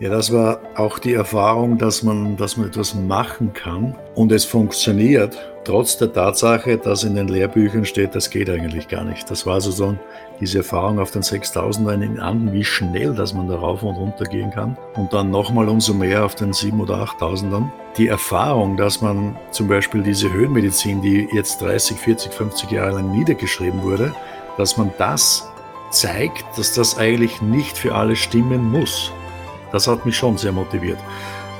Ja, das war auch die Erfahrung, dass man, dass man etwas machen kann und es funktioniert, trotz der Tatsache, dass in den Lehrbüchern steht, das geht eigentlich gar nicht. Das war so, so diese Erfahrung auf den 6000er in Anden, wie schnell, dass man da rauf und runter gehen kann. Und dann nochmal umso mehr auf den 7 oder 8000ern. Die Erfahrung, dass man zum Beispiel diese Höhenmedizin, die jetzt 30, 40, 50 Jahre lang niedergeschrieben wurde, dass man das zeigt, dass das eigentlich nicht für alle stimmen muss. Das hat mich schon sehr motiviert.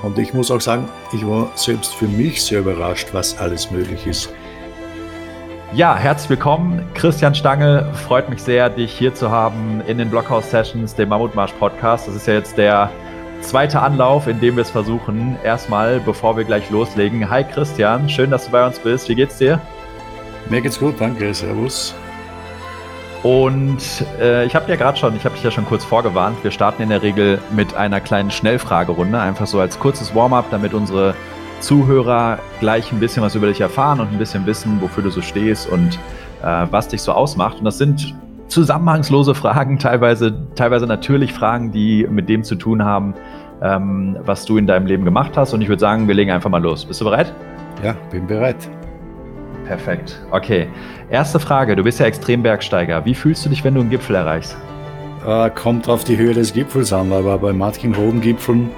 Und ich muss auch sagen, ich war selbst für mich sehr überrascht, was alles möglich ist. Ja, herzlich willkommen. Christian Stange, freut mich sehr, dich hier zu haben in den Blockhouse Sessions, dem Mammutmarsch Podcast. Das ist ja jetzt der zweite Anlauf, in dem wir es versuchen. Erstmal, bevor wir gleich loslegen. Hi Christian, schön, dass du bei uns bist. Wie geht's dir? Mir geht's gut, danke. Servus. Und äh, ich habe ja gerade schon, ich habe dich ja schon kurz vorgewarnt, wir starten in der Regel mit einer kleinen Schnellfragerunde, einfach so als kurzes Warm-up, damit unsere Zuhörer gleich ein bisschen was über dich erfahren und ein bisschen wissen, wofür du so stehst und äh, was dich so ausmacht. Und das sind zusammenhangslose Fragen, teilweise, teilweise natürlich Fragen, die mit dem zu tun haben, ähm, was du in deinem Leben gemacht hast. Und ich würde sagen, wir legen einfach mal los. Bist du bereit? Ja, bin bereit. Perfekt. Okay. Erste Frage. Du bist ja Extrembergsteiger. Wie fühlst du dich, wenn du einen Gipfel erreichst? Äh, kommt auf die Höhe des Gipfels an, aber bei manchen hohen Gipfeln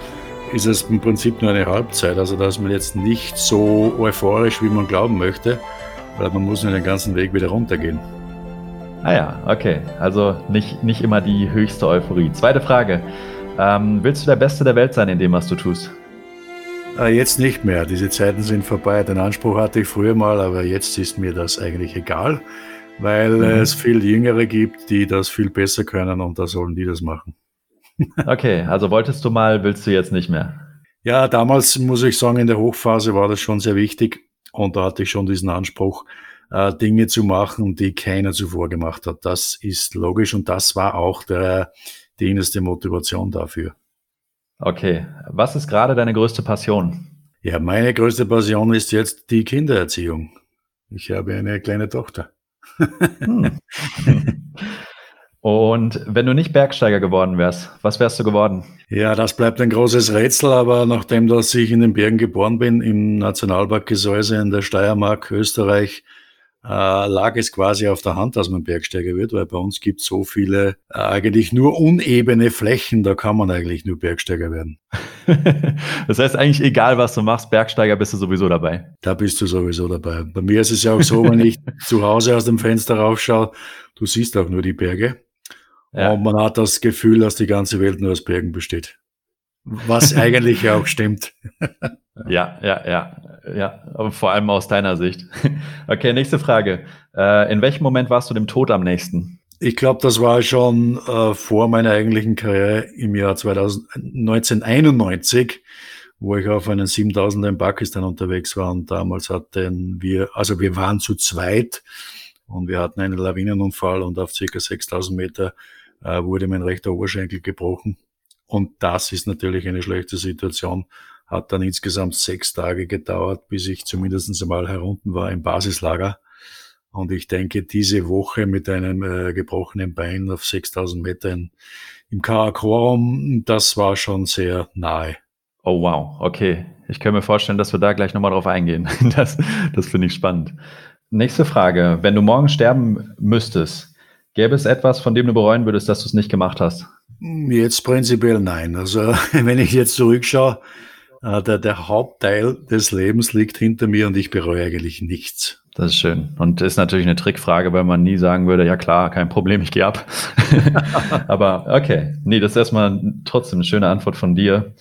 ist es im Prinzip nur eine Halbzeit. Also da ist man jetzt nicht so euphorisch, wie man glauben möchte, weil man muss nur den ganzen Weg wieder runtergehen. Ah ja, okay. Also nicht, nicht immer die höchste Euphorie. Zweite Frage. Ähm, willst du der Beste der Welt sein in dem, was du tust? Äh, jetzt nicht mehr. Diese Zeiten sind vorbei. Den Anspruch hatte ich früher mal, aber jetzt ist mir das eigentlich egal, weil mhm. es viel Jüngere gibt, die das viel besser können und da sollen die das machen. Okay, also wolltest du mal, willst du jetzt nicht mehr? Ja, damals muss ich sagen, in der Hochphase war das schon sehr wichtig und da hatte ich schon diesen Anspruch, äh, Dinge zu machen, die keiner zuvor gemacht hat. Das ist logisch und das war auch der, die innerste Motivation dafür. Okay, was ist gerade deine größte Passion? Ja, meine größte Passion ist jetzt die Kindererziehung. Ich habe eine kleine Tochter. Hm. Und wenn du nicht Bergsteiger geworden wärst, was wärst du geworden? Ja, das bleibt ein großes Rätsel, aber nachdem dass ich in den Bergen geboren bin, im Nationalpark Gesäuse in der Steiermark, Österreich, äh, lag es quasi auf der Hand, dass man Bergsteiger wird, weil bei uns gibt es so viele äh, eigentlich nur unebene Flächen, da kann man eigentlich nur Bergsteiger werden. das heißt eigentlich egal, was du machst, Bergsteiger bist du sowieso dabei. Da bist du sowieso dabei. Bei mir ist es ja auch so, wenn ich zu Hause aus dem Fenster raufschaue, du siehst auch nur die Berge. Ja. Und man hat das Gefühl, dass die ganze Welt nur aus Bergen besteht. Was eigentlich ja auch stimmt. Ja, ja, ja, ja, aber vor allem aus deiner Sicht. Okay, nächste Frage. Äh, in welchem Moment warst du dem Tod am nächsten? Ich glaube, das war schon äh, vor meiner eigentlichen Karriere im Jahr 2000, 1991, wo ich auf einen 7000er in Pakistan unterwegs war und damals hatten wir, also wir waren zu zweit und wir hatten einen Lawinenunfall und auf circa 6000 Meter äh, wurde mein rechter Oberschenkel gebrochen. Und das ist natürlich eine schlechte Situation hat dann insgesamt sechs Tage gedauert, bis ich zumindest einmal herunten war im Basislager. Und ich denke, diese Woche mit einem äh, gebrochenen Bein auf 6000 Metern im Karakorum, das war schon sehr nahe. Oh wow, okay. Ich kann mir vorstellen, dass wir da gleich nochmal drauf eingehen. Das, das finde ich spannend. Nächste Frage. Wenn du morgen sterben müsstest, gäbe es etwas, von dem du bereuen würdest, dass du es nicht gemacht hast? Jetzt prinzipiell nein. Also wenn ich jetzt zurückschaue, der, der Hauptteil des Lebens liegt hinter mir und ich bereue eigentlich nichts. Das ist schön. Und ist natürlich eine Trickfrage, weil man nie sagen würde, ja klar, kein Problem, ich gehe ab. Aber okay, nee, das ist erstmal trotzdem eine schöne Antwort von dir.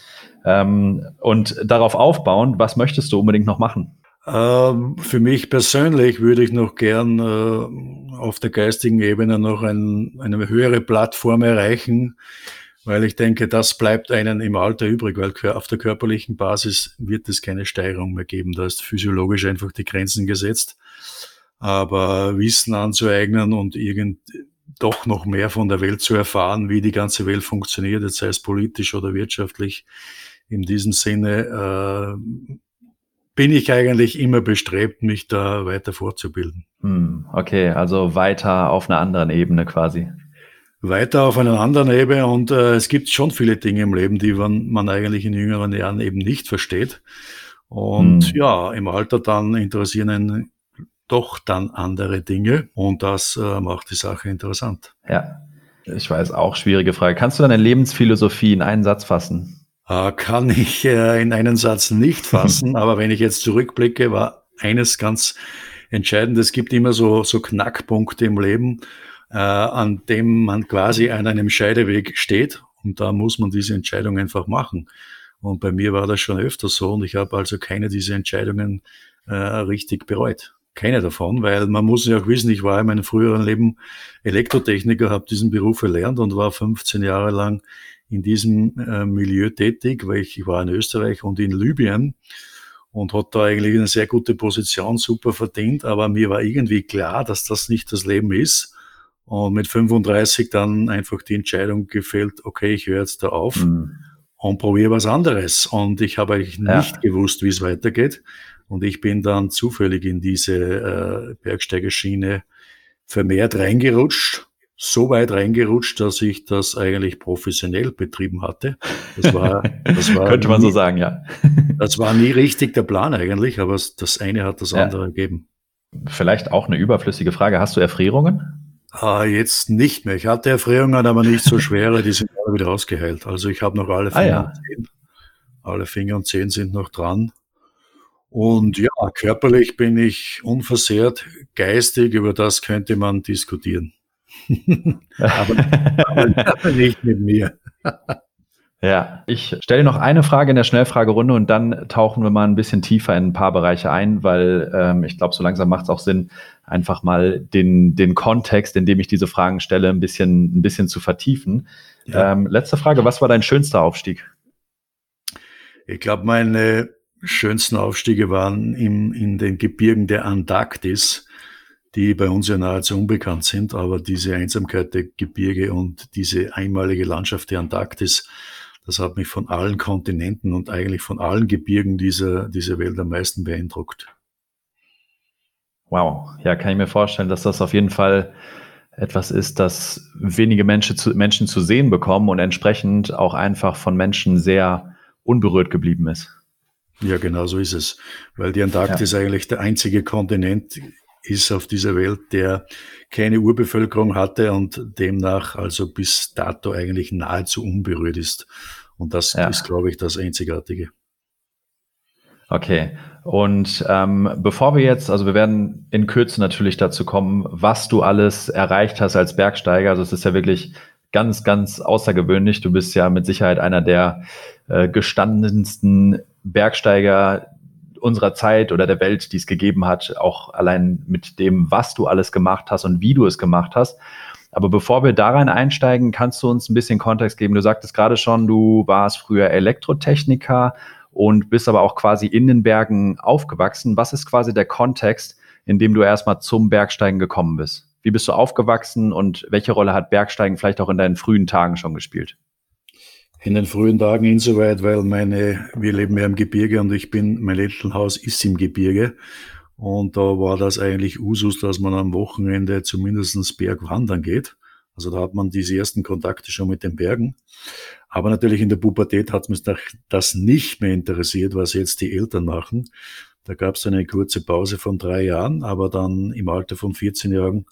Ähm, und darauf aufbauen, was möchtest du unbedingt noch machen? Ähm, für mich persönlich würde ich noch gern äh, auf der geistigen Ebene noch ein, eine höhere Plattform erreichen, weil ich denke, das bleibt einen im Alter übrig, weil auf der körperlichen Basis wird es keine Steigerung mehr geben. Da ist physiologisch einfach die Grenzen gesetzt. Aber Wissen anzueignen und irgend doch noch mehr von der Welt zu erfahren, wie die ganze Welt funktioniert, jetzt sei es politisch oder wirtschaftlich, in diesem Sinne äh, bin ich eigentlich immer bestrebt, mich da weiter fortzubilden. Hm, okay, also weiter auf einer anderen Ebene quasi. Weiter auf einer anderen Ebene und äh, es gibt schon viele Dinge im Leben, die man, man eigentlich in jüngeren Jahren eben nicht versteht. Und hm. ja, im Alter dann interessieren einen doch dann andere Dinge und das äh, macht die Sache interessant. Ja, ich weiß auch, schwierige Frage. Kannst du deine Lebensphilosophie in einen Satz fassen? Äh, kann ich äh, in einen Satz nicht fassen, aber wenn ich jetzt zurückblicke, war eines ganz entscheidend. Es gibt immer so, so Knackpunkte im Leben, äh, an dem man quasi an einem Scheideweg steht. Und da muss man diese Entscheidung einfach machen. Und bei mir war das schon öfter so. Und ich habe also keine dieser Entscheidungen äh, richtig bereut. Keine davon, weil man muss ja auch wissen, ich war in meinem früheren Leben Elektrotechniker, habe diesen Beruf erlernt und war 15 Jahre lang in diesem äh, Milieu tätig, weil ich, ich war in Österreich und in Libyen und hat da eigentlich eine sehr gute Position, super verdient, aber mir war irgendwie klar, dass das nicht das Leben ist. Und mit 35 dann einfach die Entscheidung gefällt, okay, ich höre jetzt da auf mhm. und probiere was anderes. Und ich habe eigentlich ja. nicht gewusst, wie es weitergeht. Und ich bin dann zufällig in diese äh, Bergsteigerschiene vermehrt reingerutscht so weit reingerutscht, dass ich das eigentlich professionell betrieben hatte. Das war, das war könnte man nie, so sagen, ja. das war nie richtig der Plan eigentlich, aber das eine hat das andere ja. ergeben. Vielleicht auch eine überflüssige Frage. Hast du Erfrierungen? Ah, jetzt nicht mehr. Ich hatte Erfrierungen, aber nicht so schwere. Die sind alle wieder ausgeheilt. Also ich habe noch alle Finger ah, ja. und Zehen. Alle Finger und Zehen sind noch dran. Und ja, körperlich bin ich unversehrt. Geistig, über das könnte man diskutieren aber, aber nicht mit mir. Ja, ich stelle noch eine Frage in der Schnellfragerunde und dann tauchen wir mal ein bisschen tiefer in ein paar Bereiche ein, weil ähm, ich glaube, so langsam macht es auch Sinn, einfach mal den, den Kontext, in dem ich diese Fragen stelle, ein bisschen, ein bisschen zu vertiefen. Ja. Ähm, letzte Frage, was war dein schönster Aufstieg? Ich glaube, meine schönsten Aufstiege waren im, in den Gebirgen der Antarktis die bei uns ja nahezu unbekannt sind, aber diese Einsamkeit der Gebirge und diese einmalige Landschaft der Antarktis, das hat mich von allen Kontinenten und eigentlich von allen Gebirgen dieser, dieser Welt am meisten beeindruckt. Wow, ja, kann ich mir vorstellen, dass das auf jeden Fall etwas ist, das wenige Menschen zu, Menschen zu sehen bekommen und entsprechend auch einfach von Menschen sehr unberührt geblieben ist. Ja, genau so ist es. Weil die Antarktis ja. eigentlich der einzige Kontinent ist auf dieser Welt, der keine Urbevölkerung hatte und demnach also bis dato eigentlich nahezu unberührt ist. Und das ja. ist, glaube ich, das Einzigartige. Okay. Und ähm, bevor wir jetzt, also wir werden in Kürze natürlich dazu kommen, was du alles erreicht hast als Bergsteiger. Also es ist ja wirklich ganz, ganz außergewöhnlich. Du bist ja mit Sicherheit einer der äh, gestandensten Bergsteiger, unserer Zeit oder der Welt, die es gegeben hat, auch allein mit dem, was du alles gemacht hast und wie du es gemacht hast. Aber bevor wir da rein einsteigen, kannst du uns ein bisschen Kontext geben. Du sagtest gerade schon, du warst früher Elektrotechniker und bist aber auch quasi in den Bergen aufgewachsen. Was ist quasi der Kontext, in dem du erstmal zum Bergsteigen gekommen bist? Wie bist du aufgewachsen und welche Rolle hat Bergsteigen vielleicht auch in deinen frühen Tagen schon gespielt? In den frühen Tagen insoweit, weil meine, wir leben ja im Gebirge und ich bin, mein Elternhaus ist im Gebirge. Und da war das eigentlich Usus, dass man am Wochenende zumindestens Bergwandern geht. Also da hat man diese ersten Kontakte schon mit den Bergen. Aber natürlich in der Pubertät hat mich das nicht mehr interessiert, was jetzt die Eltern machen. Da gab es eine kurze Pause von drei Jahren, aber dann im Alter von 14 Jahren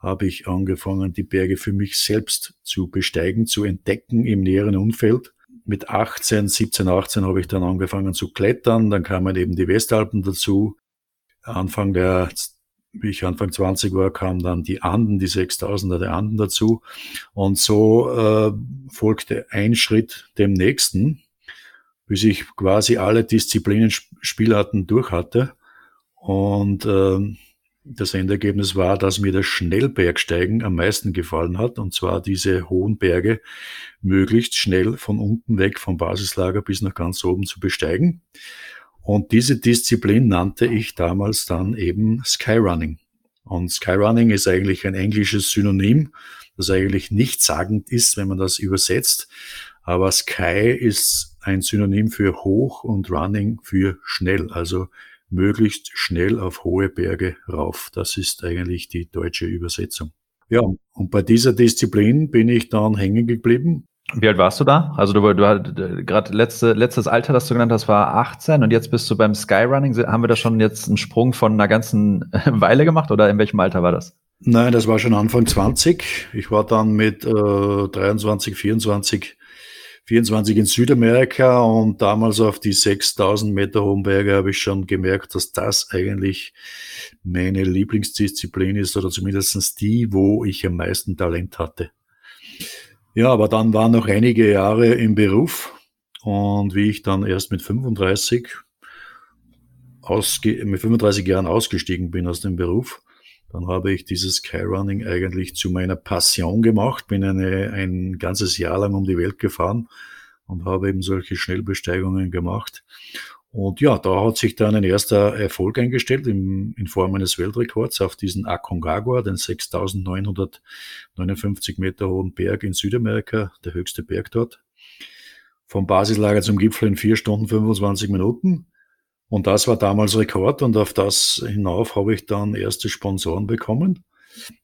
habe ich angefangen, die Berge für mich selbst zu besteigen, zu entdecken im näheren Umfeld. Mit 18, 17, 18 habe ich dann angefangen zu klettern. Dann kamen eben die Westalpen dazu. Anfang der, wie ich Anfang 20 war, kamen dann die Anden, die 6000er der Anden dazu. Und so äh, folgte ein Schritt dem nächsten, bis ich quasi alle Disziplinen, Spielarten durch hatte. Und äh, das Endergebnis war, dass mir das Schnellbergsteigen am meisten gefallen hat, und zwar diese hohen Berge möglichst schnell von unten weg vom Basislager bis nach ganz oben zu besteigen. Und diese Disziplin nannte ich damals dann eben Skyrunning. Und Skyrunning ist eigentlich ein englisches Synonym, das eigentlich nichtssagend ist, wenn man das übersetzt. Aber Sky ist ein Synonym für hoch und Running für schnell. Also möglichst schnell auf hohe Berge rauf. Das ist eigentlich die deutsche Übersetzung. Ja, und bei dieser Disziplin bin ich dann hängen geblieben. Wie alt warst du da? Also du, du äh, gerade letzte, letztes Alter, das du genannt hast, war 18 und jetzt bist du beim Skyrunning. Haben wir da schon jetzt einen Sprung von einer ganzen Weile gemacht oder in welchem Alter war das? Nein, das war schon Anfang 20. Ich war dann mit äh, 23, 24, 24 in Südamerika und damals auf die 6000 Meter hohen Berge habe ich schon gemerkt, dass das eigentlich meine Lieblingsdisziplin ist oder zumindest die, wo ich am meisten Talent hatte. Ja, aber dann waren noch einige Jahre im Beruf und wie ich dann erst mit 35 ausge mit 35 Jahren ausgestiegen bin aus dem Beruf, dann habe ich dieses Skyrunning eigentlich zu meiner Passion gemacht, bin eine, ein ganzes Jahr lang um die Welt gefahren und habe eben solche Schnellbesteigungen gemacht. Und ja, da hat sich dann ein erster Erfolg eingestellt in, in Form eines Weltrekords auf diesen Aconcagua, den 6959 Meter hohen Berg in Südamerika, der höchste Berg dort. Vom Basislager zum Gipfel in vier Stunden 25 Minuten. Und das war damals Rekord und auf das hinauf habe ich dann erste Sponsoren bekommen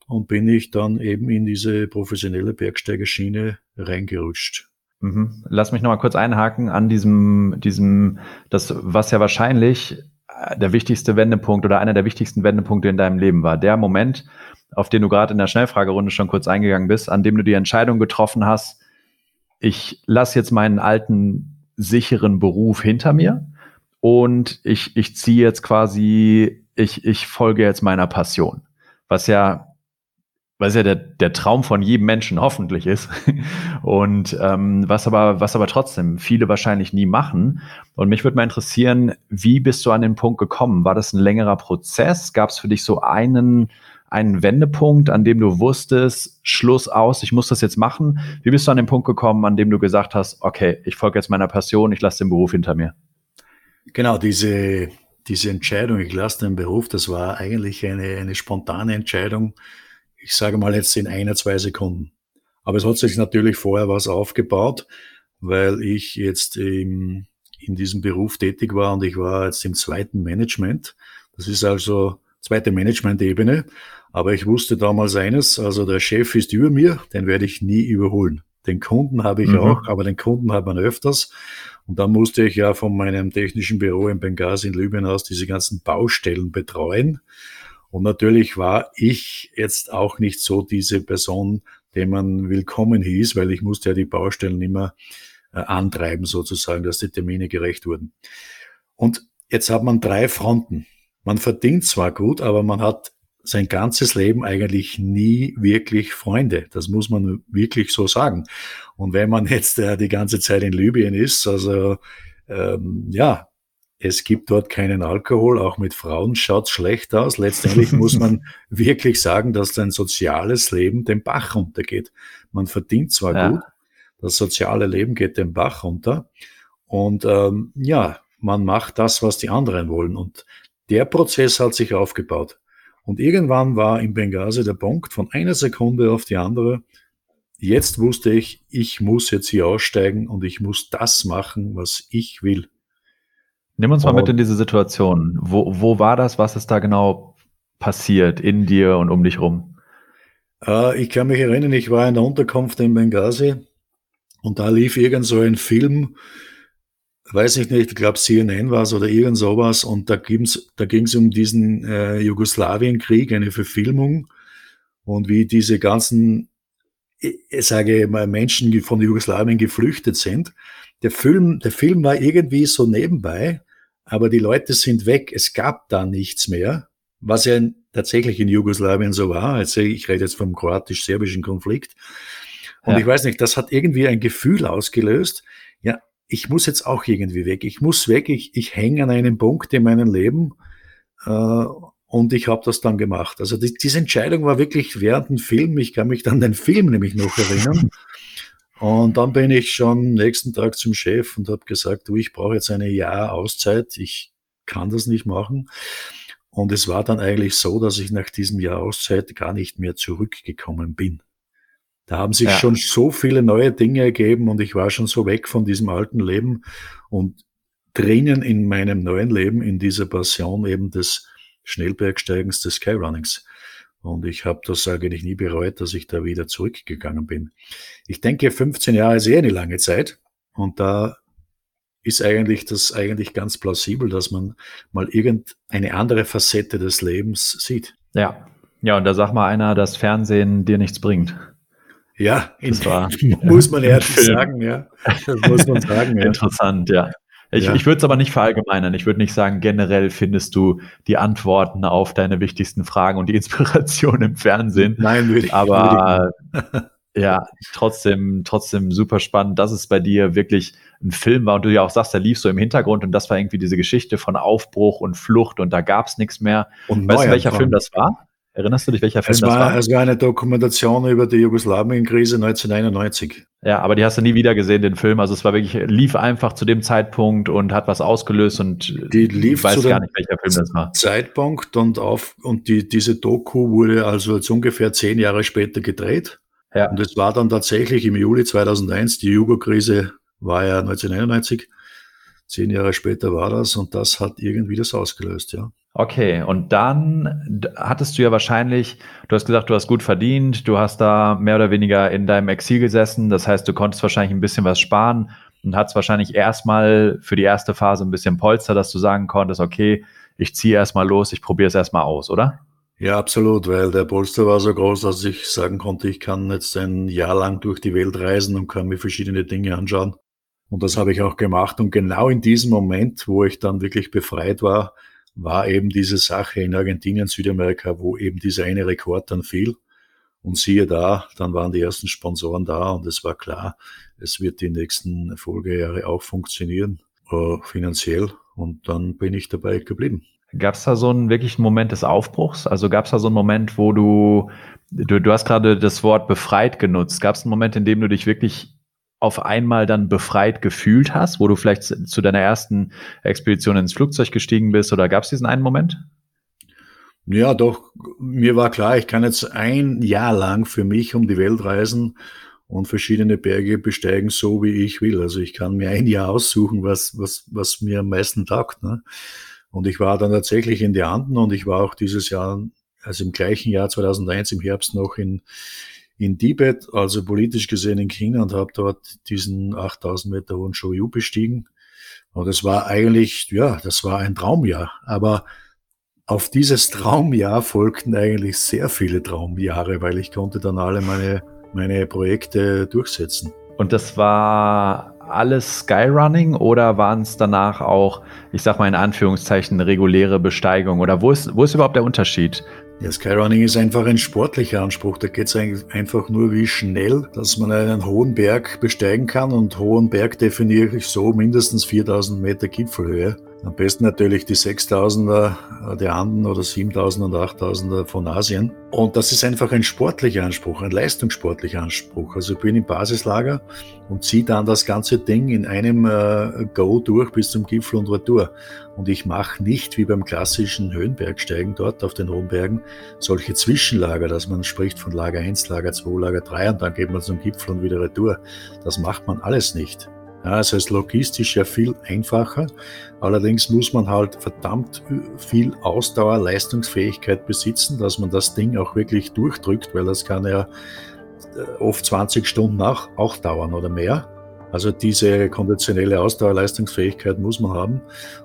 und bin ich dann eben in diese professionelle Bergsteigerschiene reingerutscht. Mhm. Lass mich nochmal kurz einhaken an diesem, diesem, das, was ja wahrscheinlich äh, der wichtigste Wendepunkt oder einer der wichtigsten Wendepunkte in deinem Leben war. Der Moment, auf den du gerade in der Schnellfragerunde schon kurz eingegangen bist, an dem du die Entscheidung getroffen hast, ich lasse jetzt meinen alten, sicheren Beruf hinter mir und ich, ich ziehe jetzt quasi, ich, ich folge jetzt meiner Passion. Was ja, was ja der, der Traum von jedem Menschen hoffentlich ist. Und ähm, was aber, was aber trotzdem viele wahrscheinlich nie machen. Und mich würde mal interessieren, wie bist du an den Punkt gekommen? War das ein längerer Prozess? Gab es für dich so einen, einen Wendepunkt, an dem du wusstest, Schluss aus, ich muss das jetzt machen? Wie bist du an den Punkt gekommen, an dem du gesagt hast, okay, ich folge jetzt meiner Passion, ich lasse den Beruf hinter mir? Genau, diese, diese Entscheidung, ich lasse den Beruf, das war eigentlich eine, eine spontane Entscheidung. Ich sage mal jetzt in einer, zwei Sekunden. Aber es hat sich natürlich vorher was aufgebaut, weil ich jetzt im, in diesem Beruf tätig war und ich war jetzt im zweiten Management. Das ist also zweite Management-Ebene. Aber ich wusste damals eines, also der Chef ist über mir, den werde ich nie überholen. Den Kunden habe ich mhm. auch, aber den Kunden hat man öfters. Und dann musste ich ja von meinem technischen Büro in Benghazi in Libyen aus diese ganzen Baustellen betreuen. Und natürlich war ich jetzt auch nicht so diese Person, dem man willkommen hieß, weil ich musste ja die Baustellen immer äh, antreiben sozusagen, dass die Termine gerecht wurden. Und jetzt hat man drei Fronten. Man verdient zwar gut, aber man hat sein ganzes Leben eigentlich nie wirklich Freunde. Das muss man wirklich so sagen. Und wenn man jetzt äh, die ganze Zeit in Libyen ist, also ähm, ja, es gibt dort keinen Alkohol, auch mit Frauen schaut schlecht aus. Letztendlich muss man wirklich sagen, dass dein soziales Leben den Bach runtergeht. Man verdient zwar ja. gut, das soziale Leben geht den Bach runter. Und ähm, ja, man macht das, was die anderen wollen. Und der Prozess hat sich aufgebaut. Und irgendwann war in Benghazi der Punkt von einer Sekunde auf die andere. Jetzt wusste ich, ich muss jetzt hier aussteigen und ich muss das machen, was ich will. Nimm uns mal und, mit in diese Situation. Wo, wo war das? Was ist da genau passiert in dir und um dich rum? Äh, ich kann mich erinnern, ich war in der Unterkunft in Benghazi und da lief irgend so ein Film, weiß ich nicht, ich glaube CNN war es oder irgend sowas und da ging's, da ging's um diesen äh, Jugoslawienkrieg, eine Verfilmung und wie diese ganzen, ich sage mal, Menschen von Jugoslawien geflüchtet sind. Der Film, der Film war irgendwie so nebenbei, aber die Leute sind weg. Es gab da nichts mehr, was ja tatsächlich in Jugoslawien so war. Also ich rede jetzt vom kroatisch-serbischen Konflikt. Und ja. ich weiß nicht, das hat irgendwie ein Gefühl ausgelöst. Ja, ich muss jetzt auch irgendwie weg. Ich muss weg. Ich, ich hänge an einem Punkt in meinem Leben. Äh, und ich habe das dann gemacht. Also die, diese Entscheidung war wirklich während dem Film. Ich kann mich dann den Film nämlich noch erinnern. Und dann bin ich schon nächsten Tag zum Chef und habe gesagt, du, ich brauche jetzt eine Jahr Auszeit. Ich kann das nicht machen. Und es war dann eigentlich so, dass ich nach diesem Jahr Auszeit gar nicht mehr zurückgekommen bin. Da haben sich ja. schon so viele neue Dinge ergeben und ich war schon so weg von diesem alten Leben und drinnen in meinem neuen Leben, in dieser Passion eben des Schnellbergsteigens, des Skyrunnings. Und ich habe das eigentlich nie bereut, dass ich da wieder zurückgegangen bin. Ich denke, 15 Jahre ist eher eine lange Zeit. Und da ist eigentlich das eigentlich ganz plausibel, dass man mal irgendeine andere Facette des Lebens sieht. Ja. Ja, und da sagt mal einer, dass Fernsehen dir nichts bringt. Ja, das war, muss man ehrlich sagen, ja. Das muss man sagen, ja. Interessant, ja. Ich, ja. ich würde es aber nicht verallgemeinern. Ich würde nicht sagen, generell findest du die Antworten auf deine wichtigsten Fragen und die Inspiration im Fernsehen. Nein, würde ich. Aber ja, trotzdem, trotzdem super spannend, dass es bei dir wirklich ein Film war und du ja auch sagst, der lief so im Hintergrund und das war irgendwie diese Geschichte von Aufbruch und Flucht und da gab es nichts mehr. Und weißt du, welcher Film das war? Erinnerst du dich, welcher Film es war, das war? Es war eine Dokumentation über die Jugoslawien-Krise 1991. Ja, aber die hast du nie wieder gesehen, den Film. Also es war wirklich, lief einfach zu dem Zeitpunkt und hat was ausgelöst und die lief weiß gar nicht, welcher Film das war. Zeitpunkt und auf und die, diese Doku wurde also jetzt ungefähr zehn Jahre später gedreht. Ja. Und es war dann tatsächlich im Juli 2001, die Jugo-Krise war ja 1991. Zehn Jahre später war das und das hat irgendwie das ausgelöst, ja. Okay, und dann hattest du ja wahrscheinlich, du hast gesagt, du hast gut verdient, du hast da mehr oder weniger in deinem Exil gesessen, das heißt, du konntest wahrscheinlich ein bisschen was sparen und hattest wahrscheinlich erstmal für die erste Phase ein bisschen Polster, dass du sagen konntest, okay, ich ziehe erstmal los, ich probiere es erstmal aus, oder? Ja, absolut, weil der Polster war so groß, dass ich sagen konnte, ich kann jetzt ein Jahr lang durch die Welt reisen und kann mir verschiedene Dinge anschauen. Und das habe ich auch gemacht. Und genau in diesem Moment, wo ich dann wirklich befreit war, war eben diese Sache in Argentinien, Südamerika, wo eben dieser eine Rekord dann fiel. Und siehe da, dann waren die ersten Sponsoren da und es war klar, es wird die nächsten Folgejahre auch funktionieren, äh, finanziell. Und dann bin ich dabei geblieben. Gab es da so einen wirklichen Moment des Aufbruchs? Also gab es da so einen Moment, wo du, du, du hast gerade das Wort befreit genutzt. Gab es einen Moment, in dem du dich wirklich auf einmal dann befreit gefühlt hast, wo du vielleicht zu deiner ersten Expedition ins Flugzeug gestiegen bist? Oder gab es diesen einen Moment? Ja, doch, mir war klar, ich kann jetzt ein Jahr lang für mich um die Welt reisen und verschiedene Berge besteigen, so wie ich will. Also ich kann mir ein Jahr aussuchen, was, was, was mir am meisten taugt. Ne? Und ich war dann tatsächlich in die Anden und ich war auch dieses Jahr, also im gleichen Jahr 2001 im Herbst noch in, in Tibet, also politisch gesehen in China und habe dort diesen 8000 Meter hohen Shoyu bestiegen. Und es war eigentlich, ja, das war ein Traumjahr. Aber auf dieses Traumjahr folgten eigentlich sehr viele Traumjahre, weil ich konnte dann alle meine, meine Projekte durchsetzen. Und das war alles Skyrunning oder waren es danach auch, ich sag mal in Anführungszeichen, reguläre Besteigung? Oder wo ist, wo ist überhaupt der Unterschied ja, Skyrunning ist einfach ein sportlicher Anspruch. Da geht es einfach nur, wie schnell, dass man einen hohen Berg besteigen kann. Und hohen Berg definiere ich so mindestens 4000 Meter Gipfelhöhe. Am besten natürlich die 6000er der Anden oder 7000er und 8000er von Asien. Und das ist einfach ein sportlicher Anspruch, ein leistungssportlicher Anspruch. Also ich bin im Basislager und ziehe dann das ganze Ding in einem äh, Go durch bis zum Gipfel und Retour. Und ich mache nicht wie beim klassischen Höhenbergsteigen dort auf den hohen Bergen solche Zwischenlager, dass man spricht von Lager 1, Lager 2, Lager 3 und dann geht man zum Gipfel und wieder Retour. Das macht man alles nicht. Ja, das heißt logistisch ja viel einfacher. Allerdings muss man halt verdammt viel Ausdauer, Leistungsfähigkeit besitzen, dass man das Ding auch wirklich durchdrückt, weil das kann ja äh, oft 20 Stunden auch, auch dauern oder mehr. Also diese konditionelle Ausdauer, Leistungsfähigkeit muss man haben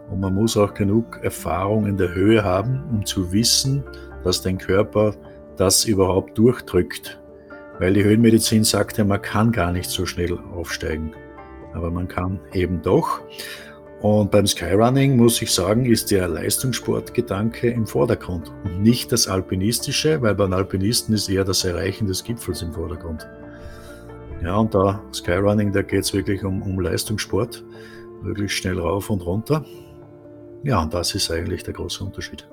und man muss auch genug Erfahrung in der Höhe haben, um zu wissen, dass dein Körper das überhaupt durchdrückt. Weil die Höhenmedizin sagt ja, man kann gar nicht so schnell aufsteigen aber man kann eben doch. Und beim Skyrunning muss ich sagen, ist der Leistungssportgedanke im Vordergrund und nicht das Alpinistische, weil beim Alpinisten ist eher das Erreichen des Gipfels im Vordergrund. Ja, und da Skyrunning, da geht es wirklich um, um Leistungssport, möglichst schnell rauf und runter. Ja, und das ist eigentlich der große Unterschied.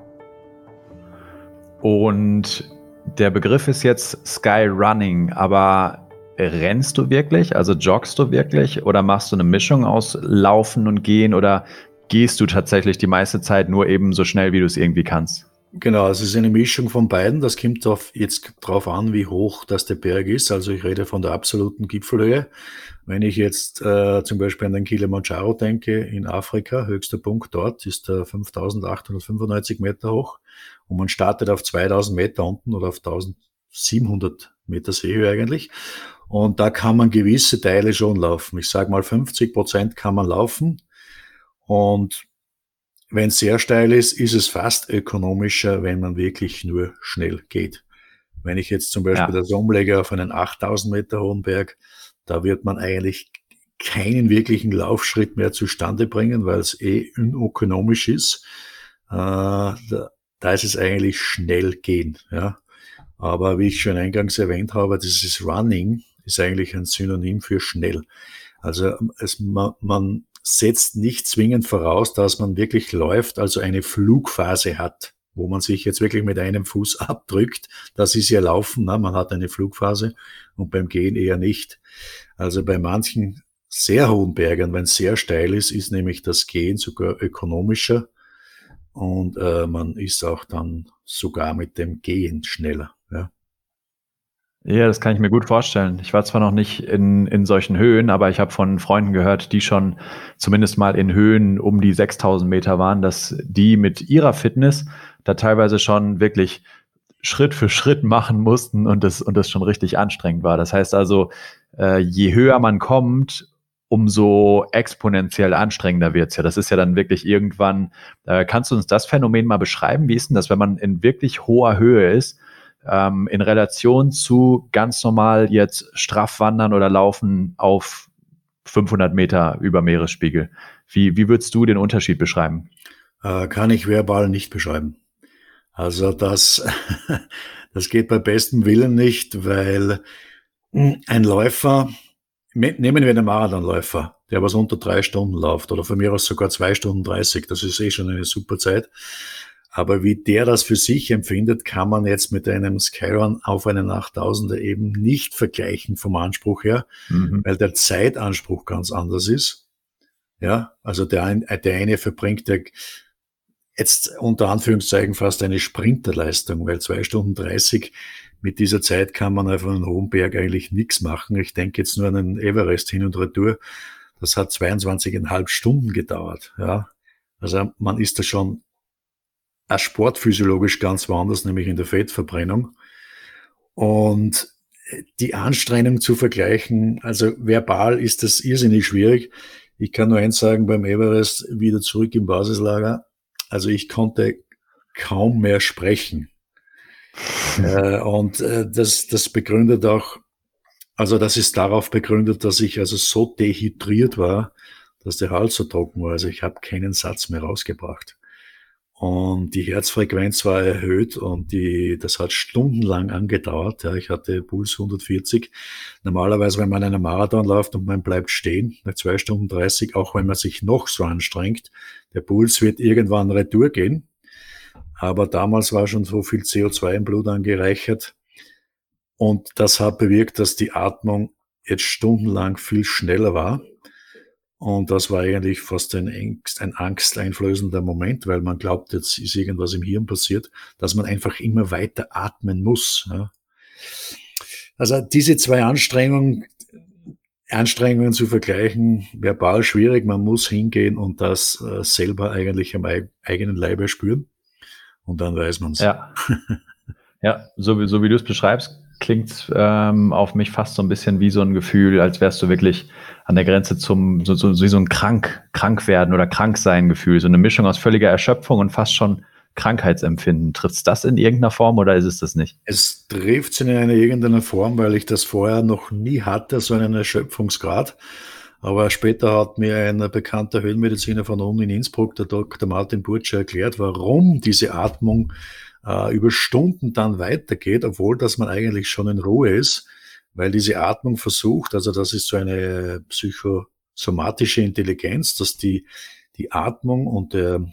Und der Begriff ist jetzt Skyrunning, aber rennst du wirklich? Also joggst du wirklich? Oder machst du eine Mischung aus Laufen und Gehen? Oder gehst du tatsächlich die meiste Zeit nur eben so schnell, wie du es irgendwie kannst? Genau, es ist eine Mischung von beiden. Das kommt auf, jetzt darauf an, wie hoch das der Berg ist. Also ich rede von der absoluten Gipfelhöhe. Wenn ich jetzt äh, zum Beispiel an den Kilimanjaro denke, in Afrika, höchster Punkt dort ist der 5895 Meter hoch und man startet auf 2000 Meter unten oder auf 1700 Meter Seehöhe eigentlich. Und da kann man gewisse Teile schon laufen. Ich sage mal 50 Prozent kann man laufen. Und wenn es sehr steil ist, ist es fast ökonomischer, wenn man wirklich nur schnell geht. Wenn ich jetzt zum Beispiel ja. das umlege auf einen 8000 Meter hohen Berg, da wird man eigentlich keinen wirklichen Laufschritt mehr zustande bringen, weil es eh unökonomisch ist. Äh, da, da ist es eigentlich schnell gehen. Ja. Aber wie ich schon eingangs erwähnt habe, dieses Running ist eigentlich ein Synonym für schnell. Also es, man, man setzt nicht zwingend voraus, dass man wirklich läuft, also eine Flugphase hat, wo man sich jetzt wirklich mit einem Fuß abdrückt. Das ist ja Laufen, ne? man hat eine Flugphase und beim Gehen eher nicht. Also bei manchen sehr hohen Bergen, wenn es sehr steil ist, ist nämlich das Gehen sogar ökonomischer und äh, man ist auch dann sogar mit dem Gehen schneller. Ja. Das kann ich mir gut vorstellen. Ich war zwar noch nicht in, in solchen Höhen, aber ich habe von Freunden gehört, die schon zumindest mal in Höhen um die 6000 Meter waren, dass die mit ihrer Fitness da teilweise schon wirklich Schritt für Schritt machen mussten und das, und das schon richtig anstrengend war. Das heißt also, äh, je höher man kommt, umso exponentiell anstrengender wird's ja. Das ist ja dann wirklich irgendwann, äh, kannst du uns das Phänomen mal beschreiben? Wie ist denn das, wenn man in wirklich hoher Höhe ist? Ähm, in Relation zu ganz normal jetzt straff wandern oder laufen auf 500 Meter über Meeresspiegel. Wie, wie würdest du den Unterschied beschreiben? Äh, kann ich verbal nicht beschreiben. Also das, das geht bei bestem Willen nicht, weil ein Läufer, nehmen wir einen Marathonläufer, der was unter drei Stunden läuft oder von mir aus sogar zwei Stunden dreißig, das ist eh schon eine super Zeit. Aber wie der das für sich empfindet, kann man jetzt mit einem Skyrun auf einen 8000er eben nicht vergleichen vom Anspruch her, mhm. weil der Zeitanspruch ganz anders ist. Ja, also der, der eine verbringt ja jetzt unter Anführungszeichen fast eine Sprinterleistung, weil zwei Stunden 30 mit dieser Zeit kann man auf einem hohen Berg eigentlich nichts machen. Ich denke jetzt nur an den Everest hin und retour. Das hat 22,5 Stunden gedauert. Ja, also man ist da schon auch sportphysiologisch ganz woanders, nämlich in der Fettverbrennung. Und die Anstrengung zu vergleichen, also verbal ist das irrsinnig schwierig. Ich kann nur eins sagen, beim Everest wieder zurück im Basislager. Also ich konnte kaum mehr sprechen. äh, und äh, das, das begründet auch, also das ist darauf begründet, dass ich also so dehydriert war, dass der Hals so trocken war. Also ich habe keinen Satz mehr rausgebracht. Und die Herzfrequenz war erhöht und die, das hat stundenlang angedauert. Ja, ich hatte Puls 140. Normalerweise, wenn man einen Marathon läuft und man bleibt stehen, nach zwei Stunden 30, auch wenn man sich noch so anstrengt, der Puls wird irgendwann retour gehen. Aber damals war schon so viel CO2 im Blut angereichert. Und das hat bewirkt, dass die Atmung jetzt stundenlang viel schneller war. Und das war eigentlich fast ein, Angst, ein angsteinflößender Moment, weil man glaubt, jetzt ist irgendwas im Hirn passiert, dass man einfach immer weiter atmen muss. Ja. Also diese zwei Anstrengungen, Anstrengungen zu vergleichen, verbal schwierig. Man muss hingehen und das äh, selber eigentlich am eigenen Leibe spüren. Und dann weiß man es. Ja. ja, so wie, so wie du es beschreibst, klingt ähm, auf mich fast so ein bisschen wie so ein Gefühl, als wärst du wirklich an der Grenze zum, so, so, wie so ein krank, krank werden oder krank sein Gefühl. So eine Mischung aus völliger Erschöpfung und fast schon Krankheitsempfinden. Trifft das in irgendeiner Form oder ist es das nicht? Es trifft es in einer irgendeiner Form, weil ich das vorher noch nie hatte, so einen Erschöpfungsgrad. Aber später hat mir ein bekannter Höhlenmediziner von Uni in Innsbruck, der Dr. Martin Burtsche, erklärt, warum diese Atmung äh, über Stunden dann weitergeht, obwohl dass man eigentlich schon in Ruhe ist, weil diese Atmung versucht, also das ist so eine psychosomatische Intelligenz, dass die, die Atmung und der,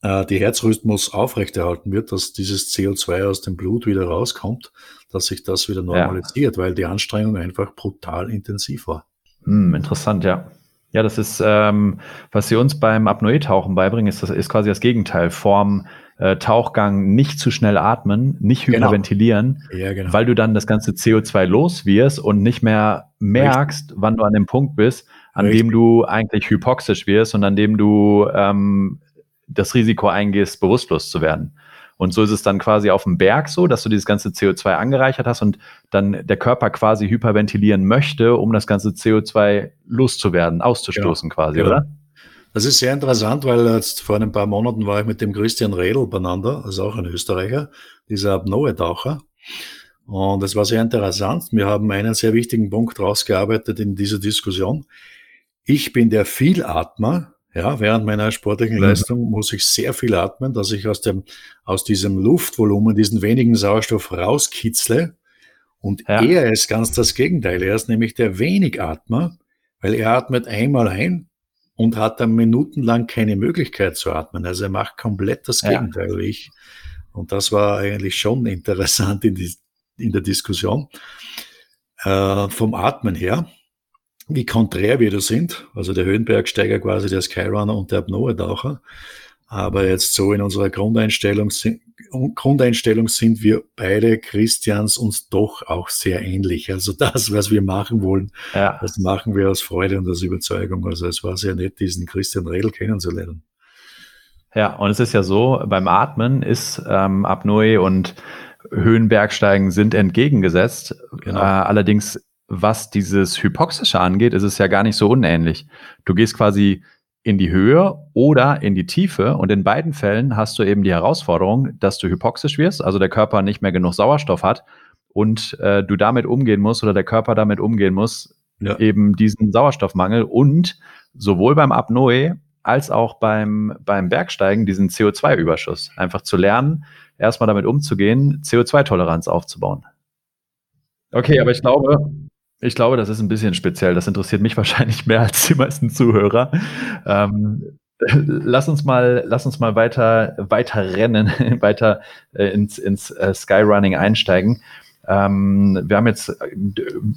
äh, die Herzrhythmus aufrechterhalten wird, dass dieses CO2 aus dem Blut wieder rauskommt, dass sich das wieder normalisiert, ja. weil die Anstrengung einfach brutal intensiv war. Hm, interessant, ja. Ja, das ist, ähm, was sie uns beim Apnoe-Tauchen beibringen, ist, das ist quasi das Gegenteil. Form äh, Tauchgang nicht zu schnell atmen, nicht genau. hyperventilieren, genau. Ja, genau. weil du dann das ganze CO2 los wirst und nicht mehr merkst, Richtig. wann du an dem Punkt bist, an Richtig. dem du eigentlich hypoxisch wirst und an dem du ähm, das Risiko eingehst, bewusstlos zu werden. Und so ist es dann quasi auf dem Berg so, dass du dieses ganze CO2 angereichert hast und dann der Körper quasi hyperventilieren möchte, um das ganze CO2 loszuwerden, auszustoßen genau. quasi, oder? Das ist sehr interessant, weil jetzt vor ein paar Monaten war ich mit dem Christian Redl beieinander, also auch ein Österreicher, dieser Apnoe-Taucher. Und es war sehr interessant. Wir haben einen sehr wichtigen Punkt rausgearbeitet in dieser Diskussion. Ich bin der Vielatmer, ja, während meiner sportlichen mhm. Leistung muss ich sehr viel atmen, dass ich aus dem, aus diesem Luftvolumen diesen wenigen Sauerstoff rauskitzle. Und ja. er ist ganz das Gegenteil. Er ist nämlich der Wenigatmer, weil er atmet einmal ein und hat dann minutenlang keine Möglichkeit zu atmen. Also er macht komplett das Gegenteil ja. wie ich. Und das war eigentlich schon interessant in, die, in der Diskussion. Äh, vom Atmen her wie konträr wir da sind. Also der Höhenbergsteiger quasi der Skyrunner und der Apnoe-Taucher. Aber jetzt so in unserer Grundeinstellung, Grundeinstellung sind wir beide Christians uns doch auch sehr ähnlich. Also das, was wir machen wollen, ja. das machen wir aus Freude und aus Überzeugung. Also es war sehr nett, diesen Christian Redl kennenzulernen. Ja, und es ist ja so, beim Atmen ist ähm, Apnoe und Höhenbergsteigen sind entgegengesetzt. Genau. Äh, allerdings was dieses Hypoxische angeht, ist es ja gar nicht so unähnlich. Du gehst quasi in die Höhe oder in die Tiefe und in beiden Fällen hast du eben die Herausforderung, dass du hypoxisch wirst, also der Körper nicht mehr genug Sauerstoff hat und äh, du damit umgehen musst oder der Körper damit umgehen muss, ja. eben diesen Sauerstoffmangel und sowohl beim Apnoe als auch beim, beim Bergsteigen diesen CO2-Überschuss. Einfach zu lernen, erstmal damit umzugehen, CO2-Toleranz aufzubauen. Okay, aber ich glaube, ich glaube, das ist ein bisschen speziell. Das interessiert mich wahrscheinlich mehr als die meisten Zuhörer. Ähm, lass uns mal, lass uns mal weiter, weiter rennen, weiter äh, ins, ins äh, Skyrunning einsteigen. Ähm, wir haben jetzt,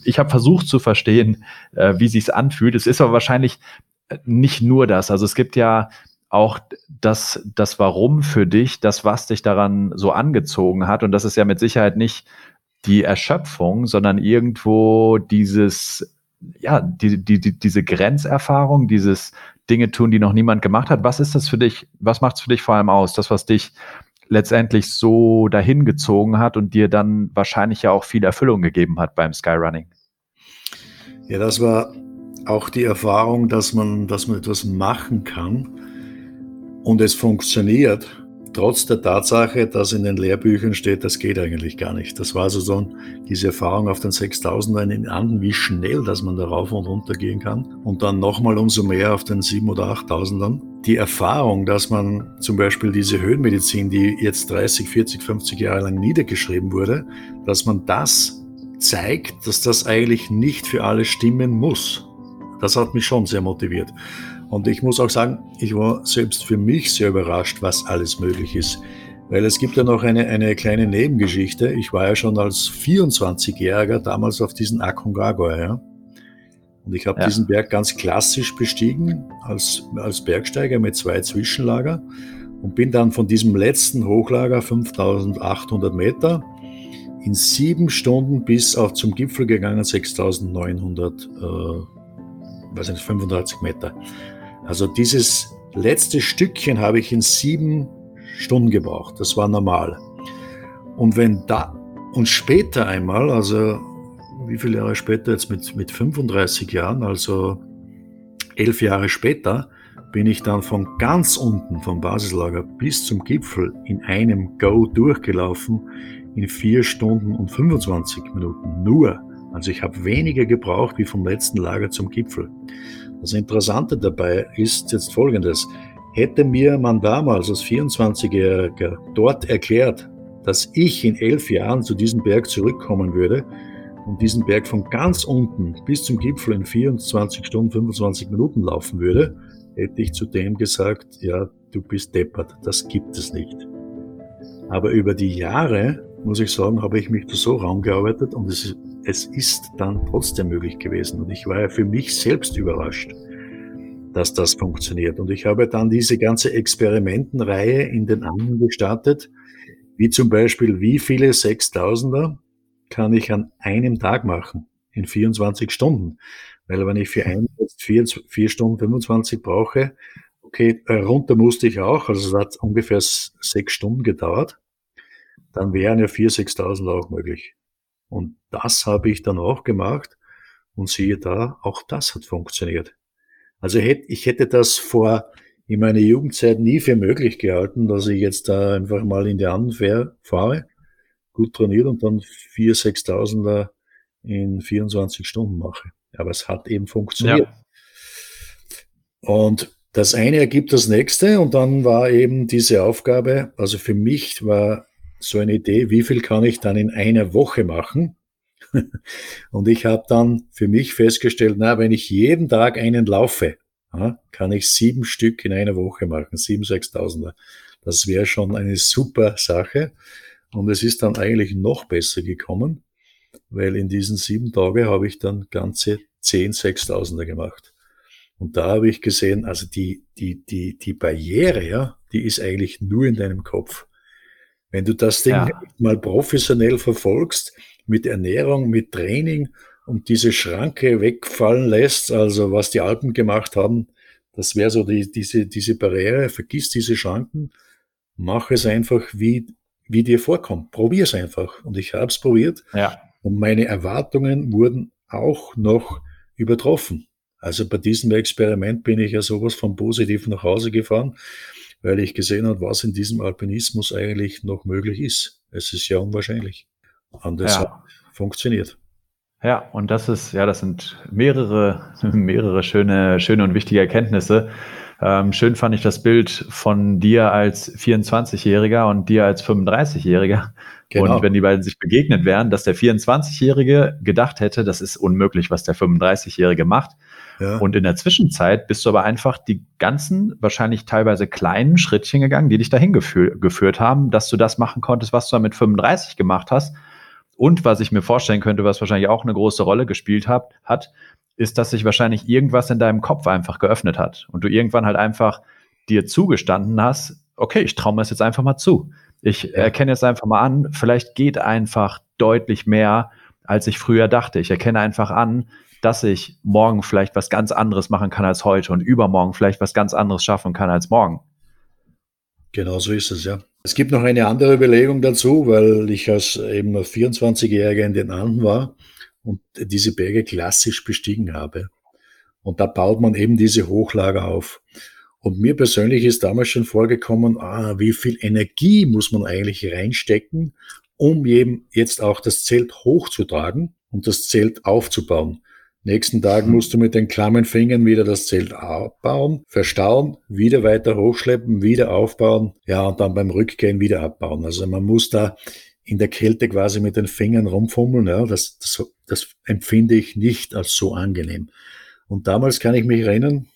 ich habe versucht zu verstehen, äh, wie sich's anfühlt. Es ist aber wahrscheinlich nicht nur das. Also es gibt ja auch das, das Warum für dich, das, was dich daran so angezogen hat. Und das ist ja mit Sicherheit nicht die Erschöpfung, sondern irgendwo dieses, ja, die, die, die, diese Grenzerfahrung, dieses Dinge tun, die noch niemand gemacht hat. Was ist das für dich? Was macht es für dich vor allem aus? Das, was dich letztendlich so dahin gezogen hat und dir dann wahrscheinlich ja auch viel Erfüllung gegeben hat beim Skyrunning. Ja, das war auch die Erfahrung, dass man, dass man etwas machen kann und es funktioniert trotz der Tatsache, dass in den Lehrbüchern steht, das geht eigentlich gar nicht. Das war also so diese Erfahrung auf den 6000er in Anden, wie schnell, dass man da rauf und runter gehen kann. Und dann nochmal umso mehr auf den 7 oder 8000ern. Die Erfahrung, dass man zum Beispiel diese Höhenmedizin, die jetzt 30, 40, 50 Jahre lang niedergeschrieben wurde, dass man das zeigt, dass das eigentlich nicht für alle stimmen muss. Das hat mich schon sehr motiviert. Und ich muss auch sagen, ich war selbst für mich sehr überrascht, was alles möglich ist. Weil es gibt ja noch eine, eine kleine Nebengeschichte. Ich war ja schon als 24-Jähriger damals auf diesen Aconcagua, ja. Und ich habe ja. diesen Berg ganz klassisch bestiegen, als, als Bergsteiger mit zwei Zwischenlager und bin dann von diesem letzten Hochlager, 5800 Meter, in sieben Stunden bis auf zum Gipfel gegangen, 6900, äh, weiß nicht, 35 Meter. Also dieses letzte Stückchen habe ich in sieben Stunden gebraucht. Das war normal. Und wenn da, und später einmal, also wie viele Jahre später, jetzt mit, mit 35 Jahren, also elf Jahre später, bin ich dann von ganz unten vom Basislager bis zum Gipfel in einem Go durchgelaufen in vier Stunden und 25 Minuten nur. Also ich habe weniger gebraucht wie vom letzten Lager zum Gipfel. Das Interessante dabei ist jetzt Folgendes. Hätte mir man damals als 24-Jähriger dort erklärt, dass ich in elf Jahren zu diesem Berg zurückkommen würde und diesen Berg von ganz unten bis zum Gipfel in 24 Stunden, 25 Minuten laufen würde, hätte ich zu dem gesagt, ja, du bist deppert, das gibt es nicht. Aber über die Jahre, muss ich sagen, habe ich mich da so raumgearbeitet und es ist es ist dann trotzdem möglich gewesen. Und ich war ja für mich selbst überrascht, dass das funktioniert. Und ich habe dann diese ganze Experimentenreihe in den Armen gestartet, wie zum Beispiel, wie viele Sechstausender kann ich an einem Tag machen, in 24 Stunden. Weil wenn ich für einen jetzt vier, vier Stunden 25 brauche, okay, runter musste ich auch, also es hat ungefähr sechs Stunden gedauert, dann wären ja vier, 6.000 auch möglich. Und das habe ich dann auch gemacht und siehe da, auch das hat funktioniert. Also ich hätte das vor in meiner Jugendzeit nie für möglich gehalten, dass ich jetzt da einfach mal in die Anden fahre, gut trainiert und dann vier, 6.000er in 24 Stunden mache. Aber es hat eben funktioniert. Ja. Und das eine ergibt das nächste und dann war eben diese Aufgabe, also für mich war so eine Idee, wie viel kann ich dann in einer Woche machen? und ich habe dann für mich festgestellt, na, wenn ich jeden Tag einen laufe, kann ich sieben Stück in einer Woche machen, sieben, sechstausender. Das wäre schon eine super Sache. Und es ist dann eigentlich noch besser gekommen, weil in diesen sieben Tagen habe ich dann ganze zehn Sechstausender gemacht. Und da habe ich gesehen, also die, die, die, die Barriere, ja, die ist eigentlich nur in deinem Kopf. Wenn du das Ding ja. mal professionell verfolgst, mit Ernährung, mit Training und diese Schranke wegfallen lässt, also was die Alpen gemacht haben, das wäre so die, diese, diese Barriere, vergiss diese Schranken, mach es einfach, wie, wie dir vorkommt. Probier es einfach. Und ich habe es probiert. Ja. Und meine Erwartungen wurden auch noch übertroffen. Also bei diesem Experiment bin ich ja sowas von positiv nach Hause gefahren, weil ich gesehen habe, was in diesem Alpinismus eigentlich noch möglich ist. Es ist ja unwahrscheinlich. Und das ja. funktioniert. Ja, und das ist, ja, das sind mehrere, mehrere schöne, schöne und wichtige Erkenntnisse. Ähm, schön fand ich das Bild von dir als 24-Jähriger und dir als 35-Jähriger. Genau. Und wenn die beiden sich begegnet wären, dass der 24-Jährige gedacht hätte, das ist unmöglich, was der 35-Jährige macht. Ja. Und in der Zwischenzeit bist du aber einfach die ganzen, wahrscheinlich teilweise kleinen Schrittchen gegangen, die dich dahin gefü geführt haben, dass du das machen konntest, was du dann mit 35 gemacht hast. Und was ich mir vorstellen könnte, was wahrscheinlich auch eine große Rolle gespielt hat, hat, ist, dass sich wahrscheinlich irgendwas in deinem Kopf einfach geöffnet hat und du irgendwann halt einfach dir zugestanden hast, okay, ich traue mir das jetzt einfach mal zu. Ich erkenne jetzt einfach mal an, vielleicht geht einfach deutlich mehr, als ich früher dachte. Ich erkenne einfach an, dass ich morgen vielleicht was ganz anderes machen kann als heute und übermorgen vielleicht was ganz anderes schaffen kann als morgen. Genau so ist es, ja. Es gibt noch eine andere Überlegung dazu, weil ich als eben noch 24-Jähriger in den Anden war und diese Berge klassisch bestiegen habe. Und da baut man eben diese Hochlager auf. Und mir persönlich ist damals schon vorgekommen, ah, wie viel Energie muss man eigentlich reinstecken, um eben jetzt auch das Zelt hochzutragen und das Zelt aufzubauen. Nächsten Tag musst du mit den klammen Fingern wieder das Zelt abbauen, verstauen, wieder weiter hochschleppen, wieder aufbauen, ja, und dann beim Rückgehen wieder abbauen. Also man muss da in der Kälte quasi mit den Fingern rumfummeln, ja, das, das, das empfinde ich nicht als so angenehm. Und damals kann ich mich erinnern,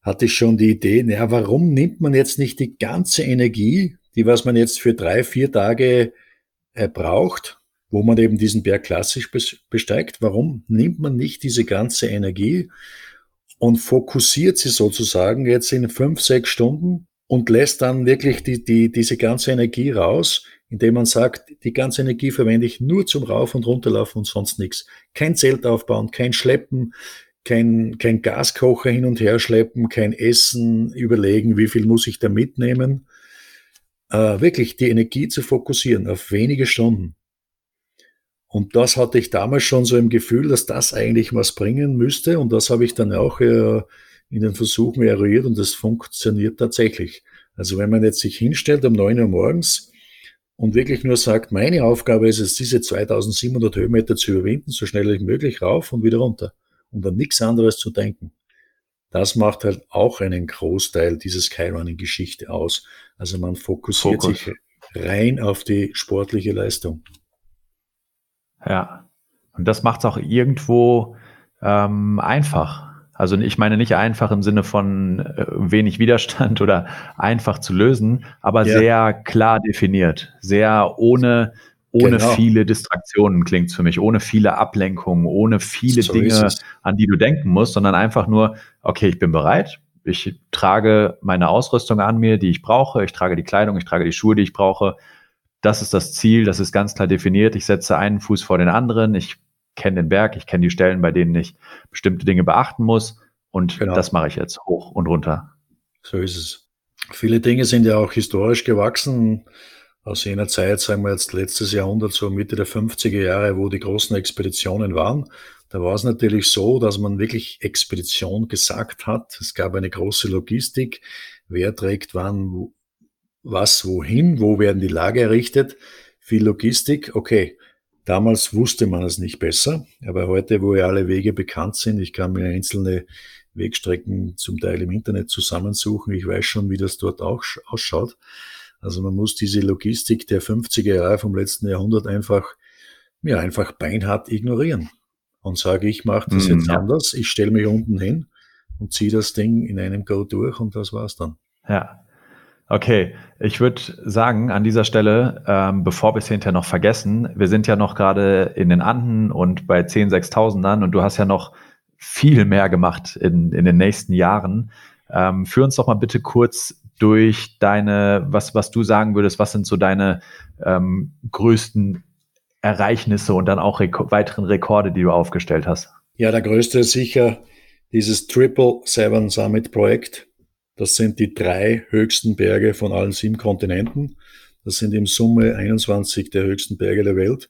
hatte ich schon die Idee, naja, warum nimmt man jetzt nicht die ganze Energie, die was man jetzt für drei, vier Tage äh, braucht, wo man eben diesen Berg klassisch besteigt. Warum nimmt man nicht diese ganze Energie und fokussiert sie sozusagen jetzt in fünf, sechs Stunden und lässt dann wirklich die, die, diese ganze Energie raus, indem man sagt, die ganze Energie verwende ich nur zum Rauf- und Runterlaufen und sonst nichts. Kein Zelt aufbauen, kein Schleppen, kein, kein Gaskocher hin und her schleppen, kein Essen, überlegen, wie viel muss ich da mitnehmen. Äh, wirklich die Energie zu fokussieren auf wenige Stunden. Und das hatte ich damals schon so im Gefühl, dass das eigentlich was bringen müsste. Und das habe ich dann auch äh, in den Versuchen eruiert und das funktioniert tatsächlich. Also wenn man jetzt sich hinstellt um neun Uhr morgens und wirklich nur sagt, meine Aufgabe ist es, diese 2700 Höhenmeter zu überwinden, so schnell wie möglich rauf und wieder runter und an nichts anderes zu denken. Das macht halt auch einen Großteil dieser Skyrunning-Geschichte aus. Also man fokussiert Fokus. sich rein auf die sportliche Leistung. Ja. Und das macht es auch irgendwo ähm, einfach. Also ich meine nicht einfach im Sinne von äh, wenig Widerstand oder einfach zu lösen, aber ja. sehr klar definiert, sehr ohne ohne genau. viele Distraktionen klingt es für mich, ohne viele Ablenkungen, ohne viele so Dinge, an die du denken musst, sondern einfach nur, okay, ich bin bereit, ich trage meine Ausrüstung an mir, die ich brauche, ich trage die Kleidung, ich trage die Schuhe, die ich brauche. Das ist das Ziel, das ist ganz klar definiert. Ich setze einen Fuß vor den anderen, ich kenne den Berg, ich kenne die Stellen, bei denen ich bestimmte Dinge beachten muss und genau. das mache ich jetzt hoch und runter. So ist es. Viele Dinge sind ja auch historisch gewachsen aus jener Zeit, sagen wir jetzt letztes Jahrhundert, so Mitte der 50er Jahre, wo die großen Expeditionen waren. Da war es natürlich so, dass man wirklich Expedition gesagt hat. Es gab eine große Logistik. Wer trägt wann was wohin? Wo werden die Lager errichtet? Viel Logistik. Okay. Damals wusste man es nicht besser. Aber heute, wo ja alle Wege bekannt sind, ich kann mir einzelne Wegstrecken zum Teil im Internet zusammensuchen. Ich weiß schon, wie das dort auch ausschaut. Also man muss diese Logistik der 50er Jahre vom letzten Jahrhundert einfach, ja, einfach beinhart ignorieren. Und sage, ich mache das mm, jetzt ja. anders, ich stelle mich unten hin und ziehe das Ding in einem Go durch und das war's dann. Ja. Okay, ich würde sagen, an dieser Stelle, ähm, bevor wir es hinterher noch vergessen, wir sind ja noch gerade in den Anden und bei 10 6000ern und du hast ja noch viel mehr gemacht in, in den nächsten Jahren. Ähm, führ uns doch mal bitte kurz durch deine, was, was du sagen würdest, was sind so deine ähm, größten Ereignisse und dann auch Rek weiteren Rekorde, die du aufgestellt hast? Ja, der größte ist sicher dieses Triple Seven Summit Projekt. Das sind die drei höchsten Berge von allen sieben Kontinenten. Das sind im Summe 21 der höchsten Berge der Welt.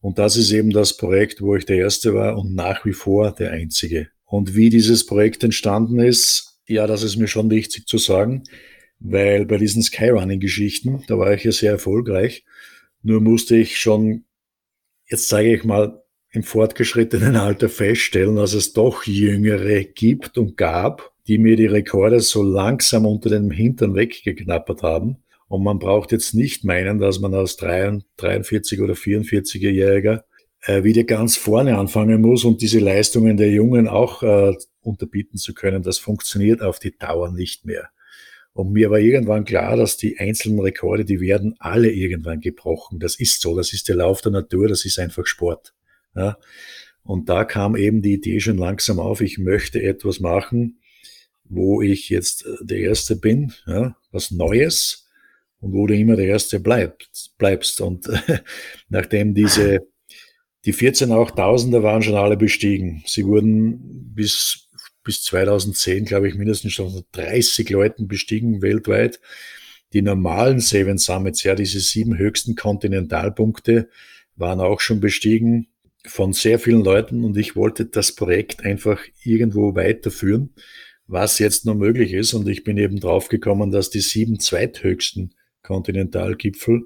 Und das ist eben das Projekt, wo ich der Erste war und nach wie vor der Einzige. Und wie dieses Projekt entstanden ist, ja, das ist mir schon wichtig zu sagen weil bei diesen Skyrunning-Geschichten, da war ich ja sehr erfolgreich, nur musste ich schon, jetzt sage ich mal, im fortgeschrittenen Alter feststellen, dass es doch Jüngere gibt und gab, die mir die Rekorde so langsam unter dem Hintern weggeknappert haben. Und man braucht jetzt nicht meinen, dass man als 43 oder 44-Jähriger äh, wieder ganz vorne anfangen muss und diese Leistungen der Jungen auch äh, unterbieten zu können. Das funktioniert auf die Dauer nicht mehr. Und mir war irgendwann klar, dass die einzelnen Rekorde, die werden alle irgendwann gebrochen. Das ist so, das ist der Lauf der Natur, das ist einfach Sport. Ja. Und da kam eben die Idee schon langsam auf, ich möchte etwas machen, wo ich jetzt äh, der Erste bin, ja, was Neues und wo du immer der Erste bleibst. bleibst. Und nachdem diese, die 14 auch Tausender waren schon alle bestiegen. Sie wurden bis bis 2010, glaube ich, mindestens schon 30 Leuten bestiegen weltweit. Die normalen Seven Summits, ja, diese sieben höchsten Kontinentalpunkte, waren auch schon bestiegen von sehr vielen Leuten und ich wollte das Projekt einfach irgendwo weiterführen, was jetzt noch möglich ist. Und ich bin eben draufgekommen, dass die sieben zweithöchsten Kontinentalgipfel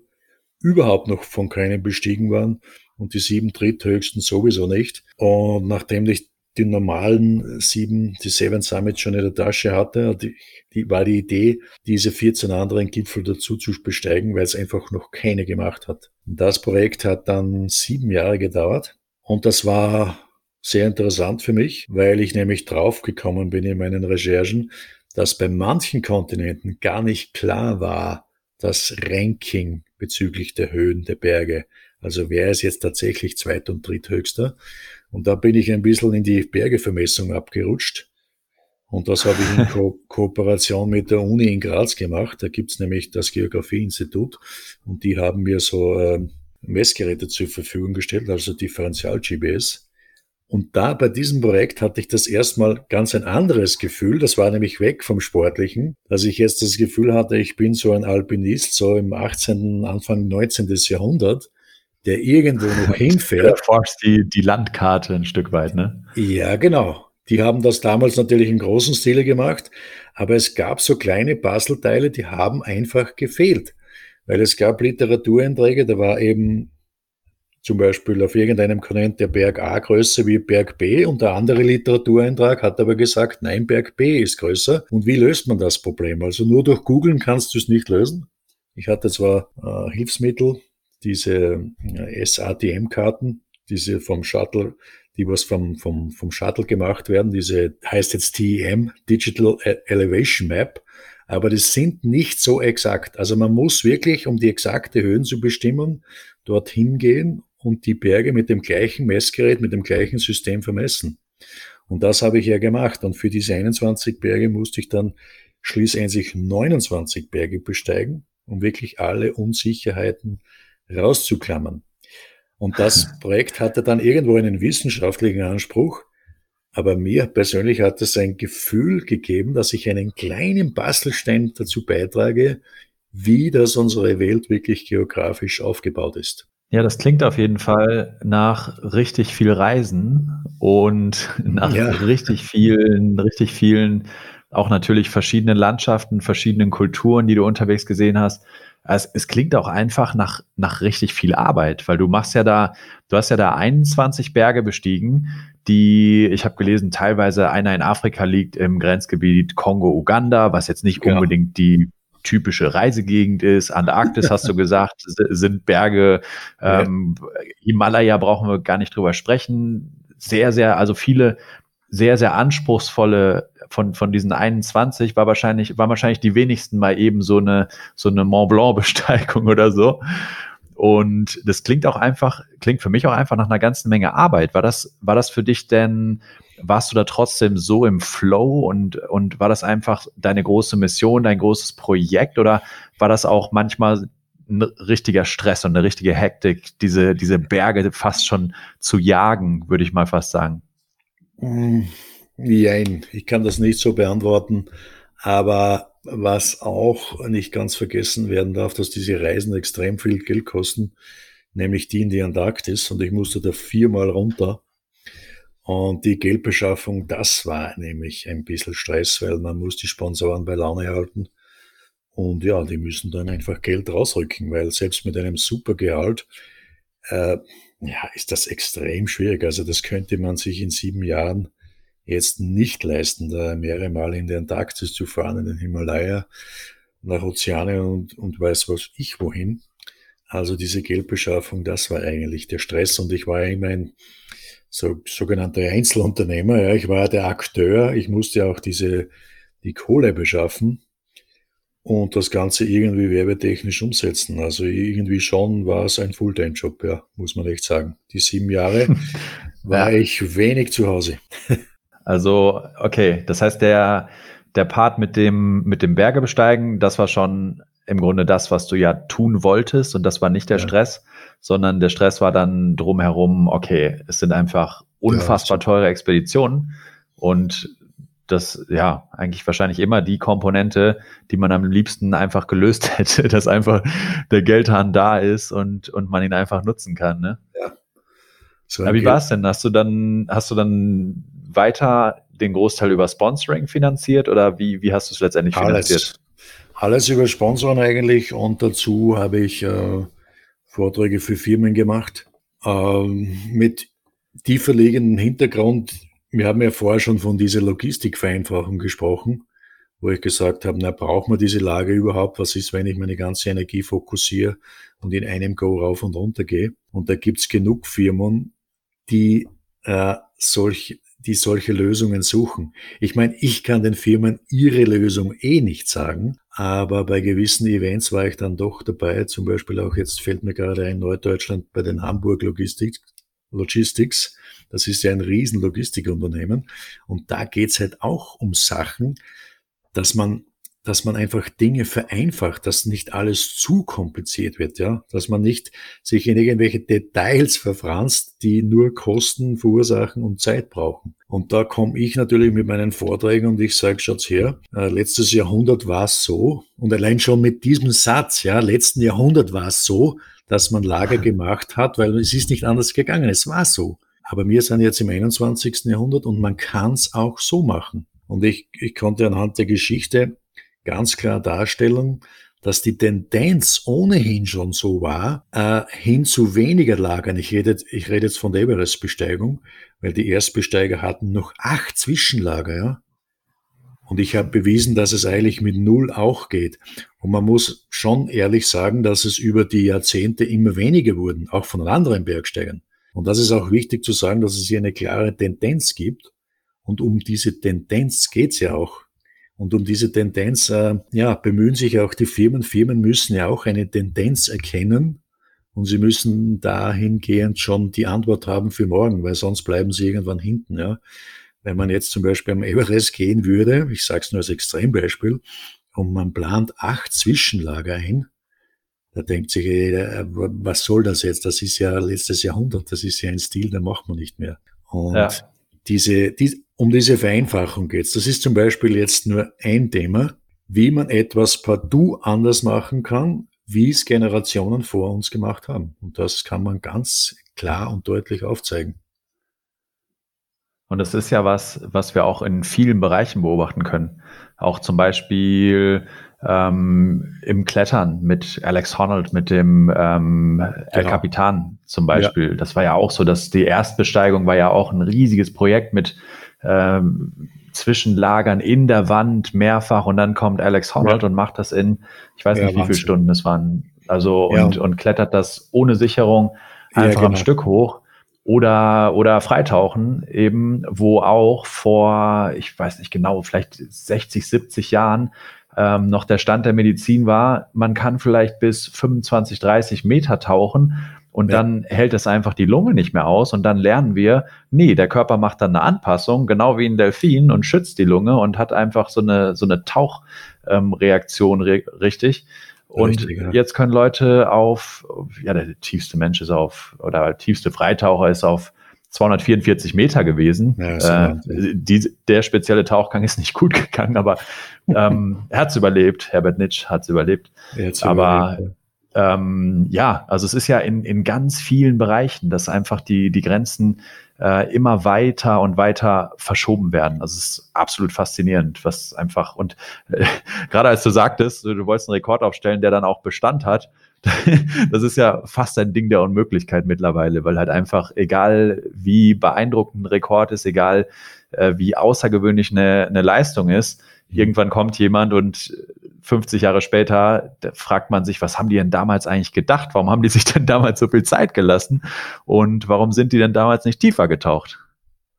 überhaupt noch von keinem bestiegen waren und die sieben dritthöchsten sowieso nicht. Und nachdem ich die normalen sieben, die Seven Summits schon in der Tasche hatte, die, die war die Idee, diese 14 anderen Gipfel dazu zu besteigen, weil es einfach noch keine gemacht hat. Das Projekt hat dann sieben Jahre gedauert und das war sehr interessant für mich, weil ich nämlich draufgekommen bin in meinen Recherchen, dass bei manchen Kontinenten gar nicht klar war, das Ranking bezüglich der Höhen der Berge. Also wer ist jetzt tatsächlich zweit- und dritthöchster? Und da bin ich ein bisschen in die Bergevermessung abgerutscht. Und das habe ich in Ko Kooperation mit der Uni in Graz gemacht. Da gibt's nämlich das Geografieinstitut und die haben mir so äh, Messgeräte zur Verfügung gestellt, also Differential-GPS. Und da bei diesem Projekt hatte ich das erstmal ganz ein anderes Gefühl. Das war nämlich weg vom Sportlichen, dass ich jetzt das Gefühl hatte, ich bin so ein Alpinist, so im 18., Anfang 19. Jahrhundert der irgendwo noch hinfährt. Du erforscht die, die Landkarte ein Stück weit, ne? Ja, genau. Die haben das damals natürlich im großen Stile gemacht, aber es gab so kleine Puzzleteile, die haben einfach gefehlt. Weil es gab Literatureinträge, da war eben zum Beispiel auf irgendeinem Kontinent der Berg A größer wie Berg B und der andere Literatureintrag hat aber gesagt, nein, Berg B ist größer. Und wie löst man das Problem? Also nur durch Googlen kannst du es nicht lösen. Ich hatte zwar äh, Hilfsmittel, diese äh, SATM-Karten, diese vom Shuttle, die was vom, vom, vom Shuttle gemacht werden, diese heißt jetzt TEM, Digital e-, Elevation Map. aber die sind nicht so exakt. Also man muss wirklich, um die exakte Höhen zu bestimmen, dorthin gehen und die Berge mit dem gleichen Messgerät, mit dem gleichen System vermessen. Und das habe ich ja gemacht. Und für diese 21 Berge musste ich dann schließlich 29 Berge besteigen, um wirklich alle Unsicherheiten rauszuklammern. Und das Projekt hatte dann irgendwo einen wissenschaftlichen Anspruch, aber mir persönlich hat es ein Gefühl gegeben, dass ich einen kleinen Bastelstein dazu beitrage, wie das unsere Welt wirklich geografisch aufgebaut ist. Ja, das klingt auf jeden Fall nach richtig viel Reisen und nach ja. richtig vielen, richtig vielen, auch natürlich verschiedenen Landschaften, verschiedenen Kulturen, die du unterwegs gesehen hast. Es, es klingt auch einfach nach, nach richtig viel Arbeit, weil du machst ja da, du hast ja da 21 Berge bestiegen, die, ich habe gelesen, teilweise einer in Afrika liegt im Grenzgebiet Kongo-Uganda, was jetzt nicht genau. unbedingt die typische Reisegegend ist. Antarktis, hast du gesagt, sind Berge. Ähm, Himalaya brauchen wir gar nicht drüber sprechen. Sehr, sehr, also viele sehr, sehr anspruchsvolle von, von diesen 21 war wahrscheinlich, waren wahrscheinlich die wenigsten mal eben so eine, so eine Mont Blanc Besteigung oder so. Und das klingt auch einfach, klingt für mich auch einfach nach einer ganzen Menge Arbeit. War das, war das für dich denn warst du da trotzdem so im Flow und, und war das einfach deine große Mission, dein großes Projekt oder war das auch manchmal ein richtiger Stress und eine richtige Hektik, diese, diese Berge fast schon zu jagen, würde ich mal fast sagen? Nein, ich kann das nicht so beantworten, aber was auch nicht ganz vergessen werden darf, dass diese Reisen extrem viel Geld kosten, nämlich die in die Antarktis. Und ich musste da viermal runter und die Geldbeschaffung, das war nämlich ein bisschen Stress, weil man muss die Sponsoren bei Laune halten. Und ja, die müssen dann einfach Geld rausrücken, weil selbst mit einem super Gehalt, äh, ja, ist das extrem schwierig. Also das könnte man sich in sieben Jahren jetzt nicht leisten, da mehrere Mal in die Antarktis zu fahren, in den Himalaya, nach Ozeane und, und weiß was ich wohin. Also diese Geldbeschaffung, das war eigentlich der Stress. Und ich war immer ein so, sogenannter Einzelunternehmer. Ja, ich war der Akteur. Ich musste auch diese, die Kohle beschaffen und das Ganze irgendwie werbetechnisch umsetzen. Also irgendwie schon war es ein Fulltime-Job, ja, muss man echt sagen. Die sieben Jahre war ich wenig zu Hause. also, okay, das heißt, der, der Part mit dem, mit dem Berge besteigen, das war schon im Grunde das, was du ja tun wolltest und das war nicht der ja. Stress sondern der Stress war dann drumherum, okay, es sind einfach unfassbar teure Expeditionen und das, ja, eigentlich wahrscheinlich immer die Komponente, die man am liebsten einfach gelöst hätte, dass einfach der Geldhahn da ist und, und man ihn einfach nutzen kann, ne? Ja. So Aber wie war es denn? Hast du dann, hast du dann weiter den Großteil über Sponsoring finanziert oder wie, wie hast du es letztendlich alles, finanziert? Alles über Sponsoren eigentlich und dazu habe ich äh, Vorträge für Firmen gemacht, ähm, mit tiefer liegendem Hintergrund. Wir haben ja vorher schon von dieser Logistikvereinfachung gesprochen, wo ich gesagt habe, na, braucht man diese Lage überhaupt? Was ist, wenn ich meine ganze Energie fokussiere und in einem Go rauf und runter gehe? Und da gibt's genug Firmen, die äh, solch die solche Lösungen suchen. Ich meine, ich kann den Firmen ihre Lösung eh nicht sagen, aber bei gewissen Events war ich dann doch dabei. Zum Beispiel auch jetzt fällt mir gerade ein Norddeutschland bei den Hamburg Logistics. Logistics. Das ist ja ein riesen Logistikunternehmen. Und da geht's halt auch um Sachen, dass man dass man einfach Dinge vereinfacht, dass nicht alles zu kompliziert wird, ja, dass man nicht sich in irgendwelche Details verfranst, die nur Kosten verursachen und Zeit brauchen. Und da komme ich natürlich mit meinen Vorträgen und ich sage, schaut's her, äh, letztes Jahrhundert war es so und allein schon mit diesem Satz, ja, letzten Jahrhundert war es so, dass man Lager gemacht hat, weil es ist nicht anders gegangen, es war so. Aber wir sind jetzt im 21. Jahrhundert und man kann es auch so machen. Und ich, ich konnte anhand der Geschichte ganz klar darstellen, dass die Tendenz ohnehin schon so war, äh, hin zu weniger Lagern. Ich rede, ich rede jetzt von der Everest-Besteigung, weil die Erstbesteiger hatten noch acht Zwischenlager, ja. Und ich habe bewiesen, dass es eigentlich mit Null auch geht. Und man muss schon ehrlich sagen, dass es über die Jahrzehnte immer weniger wurden, auch von anderen Bergsteigern. Und das ist auch wichtig zu sagen, dass es hier eine klare Tendenz gibt. Und um diese Tendenz geht's ja auch. Und um diese Tendenz, äh, ja, bemühen sich auch die Firmen. Firmen müssen ja auch eine Tendenz erkennen und sie müssen dahingehend schon die Antwort haben für morgen, weil sonst bleiben sie irgendwann hinten, ja. Wenn man jetzt zum Beispiel am Everest gehen würde, ich sage es nur als Extrembeispiel, und man plant acht Zwischenlager ein, da denkt sich jeder, äh, was soll das jetzt? Das ist ja letztes Jahrhundert, das ist ja ein Stil, den macht man nicht mehr. Und ja. diese, die, um diese Vereinfachung geht's. Das ist zum Beispiel jetzt nur ein Thema, wie man etwas partout anders machen kann, wie es Generationen vor uns gemacht haben. Und das kann man ganz klar und deutlich aufzeigen. Und das ist ja was, was wir auch in vielen Bereichen beobachten können. Auch zum Beispiel ähm, im Klettern mit Alex Honnold, mit dem ähm, genau. El Capitan zum Beispiel. Ja. Das war ja auch so, dass die Erstbesteigung war ja auch ein riesiges Projekt mit ähm, Zwischenlagern in der Wand mehrfach und dann kommt Alex Honnold ja. und macht das in, ich weiß nicht, ja, wie viele Stunden es waren. Also und, und klettert das ohne Sicherung einfach genau. am Stück hoch oder, oder Freitauchen eben, wo auch vor, ich weiß nicht genau, vielleicht 60, 70 Jahren ähm, noch der Stand der Medizin war, man kann vielleicht bis 25, 30 Meter tauchen und ja. dann hält es einfach die Lunge nicht mehr aus und dann lernen wir, nee, der Körper macht dann eine Anpassung, genau wie ein Delfin und schützt die Lunge und hat einfach so eine, so eine Tauchreaktion ähm, richtig. Und Richtig, ja. jetzt können Leute auf, ja, der tiefste Mensch ist auf, oder der tiefste Freitaucher ist auf 244 Meter gewesen. Ja, äh, die, der spezielle Tauchgang ist nicht gut gegangen, aber ähm, er hat es überlebt. Herbert Nitsch hat es überlebt. Aber überlebt, ähm, ja, also es ist ja in, in ganz vielen Bereichen, dass einfach die, die Grenzen äh, immer weiter und weiter verschoben werden. Also es ist absolut faszinierend, was einfach und äh, gerade als du sagtest, du wolltest einen Rekord aufstellen, der dann auch Bestand hat, das ist ja fast ein Ding der Unmöglichkeit mittlerweile, weil halt einfach, egal wie beeindruckend ein Rekord ist, egal äh, wie außergewöhnlich eine, eine Leistung ist, mhm. irgendwann kommt jemand und 50 Jahre später fragt man sich, was haben die denn damals eigentlich gedacht? Warum haben die sich denn damals so viel Zeit gelassen? Und warum sind die denn damals nicht tiefer getaucht?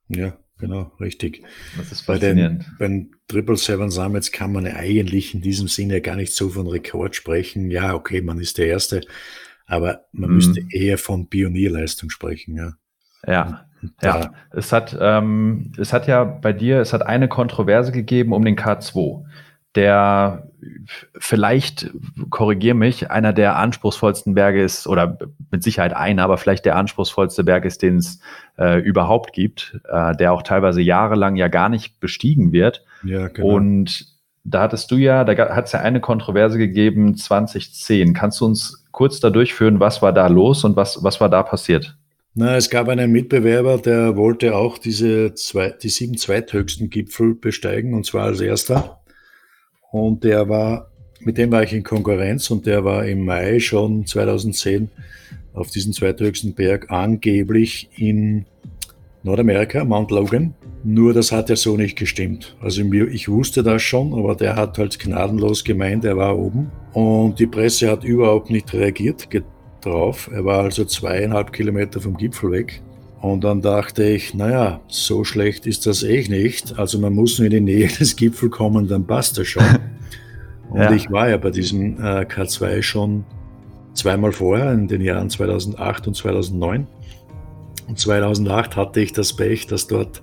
Ja, genau, richtig. Das ist faszinierend. Bei den, beim Triple Seven Summits kann man eigentlich in diesem Sinne gar nicht so von Rekord sprechen. Ja, okay, man ist der Erste, aber man mhm. müsste eher von Pionierleistung sprechen, ja. Ja, ja. Es hat, ähm, es hat ja bei dir, es hat eine Kontroverse gegeben um den K2 der vielleicht, korrigier mich, einer der anspruchsvollsten Berge ist, oder mit Sicherheit einer, aber vielleicht der anspruchsvollste Berg ist, den es äh, überhaupt gibt, äh, der auch teilweise jahrelang ja gar nicht bestiegen wird. Ja, genau. Und da hattest du ja, da hat es ja eine Kontroverse gegeben, 2010. Kannst du uns kurz da durchführen, was war da los und was, was war da passiert? Na, es gab einen Mitbewerber, der wollte auch diese zwei, die sieben zweithöchsten Gipfel besteigen, und zwar als erster. Und der war, mit dem war ich in Konkurrenz und der war im Mai schon 2010 auf diesem zweithöchsten Berg angeblich in Nordamerika, Mount Logan. Nur das hat ja so nicht gestimmt. Also ich wusste das schon, aber der hat halt gnadenlos gemeint, er war oben. Und die Presse hat überhaupt nicht reagiert drauf. Er war also zweieinhalb Kilometer vom Gipfel weg. Und dann dachte ich, naja, so schlecht ist das eh nicht. Also man muss nur in die Nähe des Gipfels kommen, dann passt das schon. Und ja. ich war ja bei diesem äh, K2 schon zweimal vorher, in den Jahren 2008 und 2009. Und 2008 hatte ich das Pech, dass dort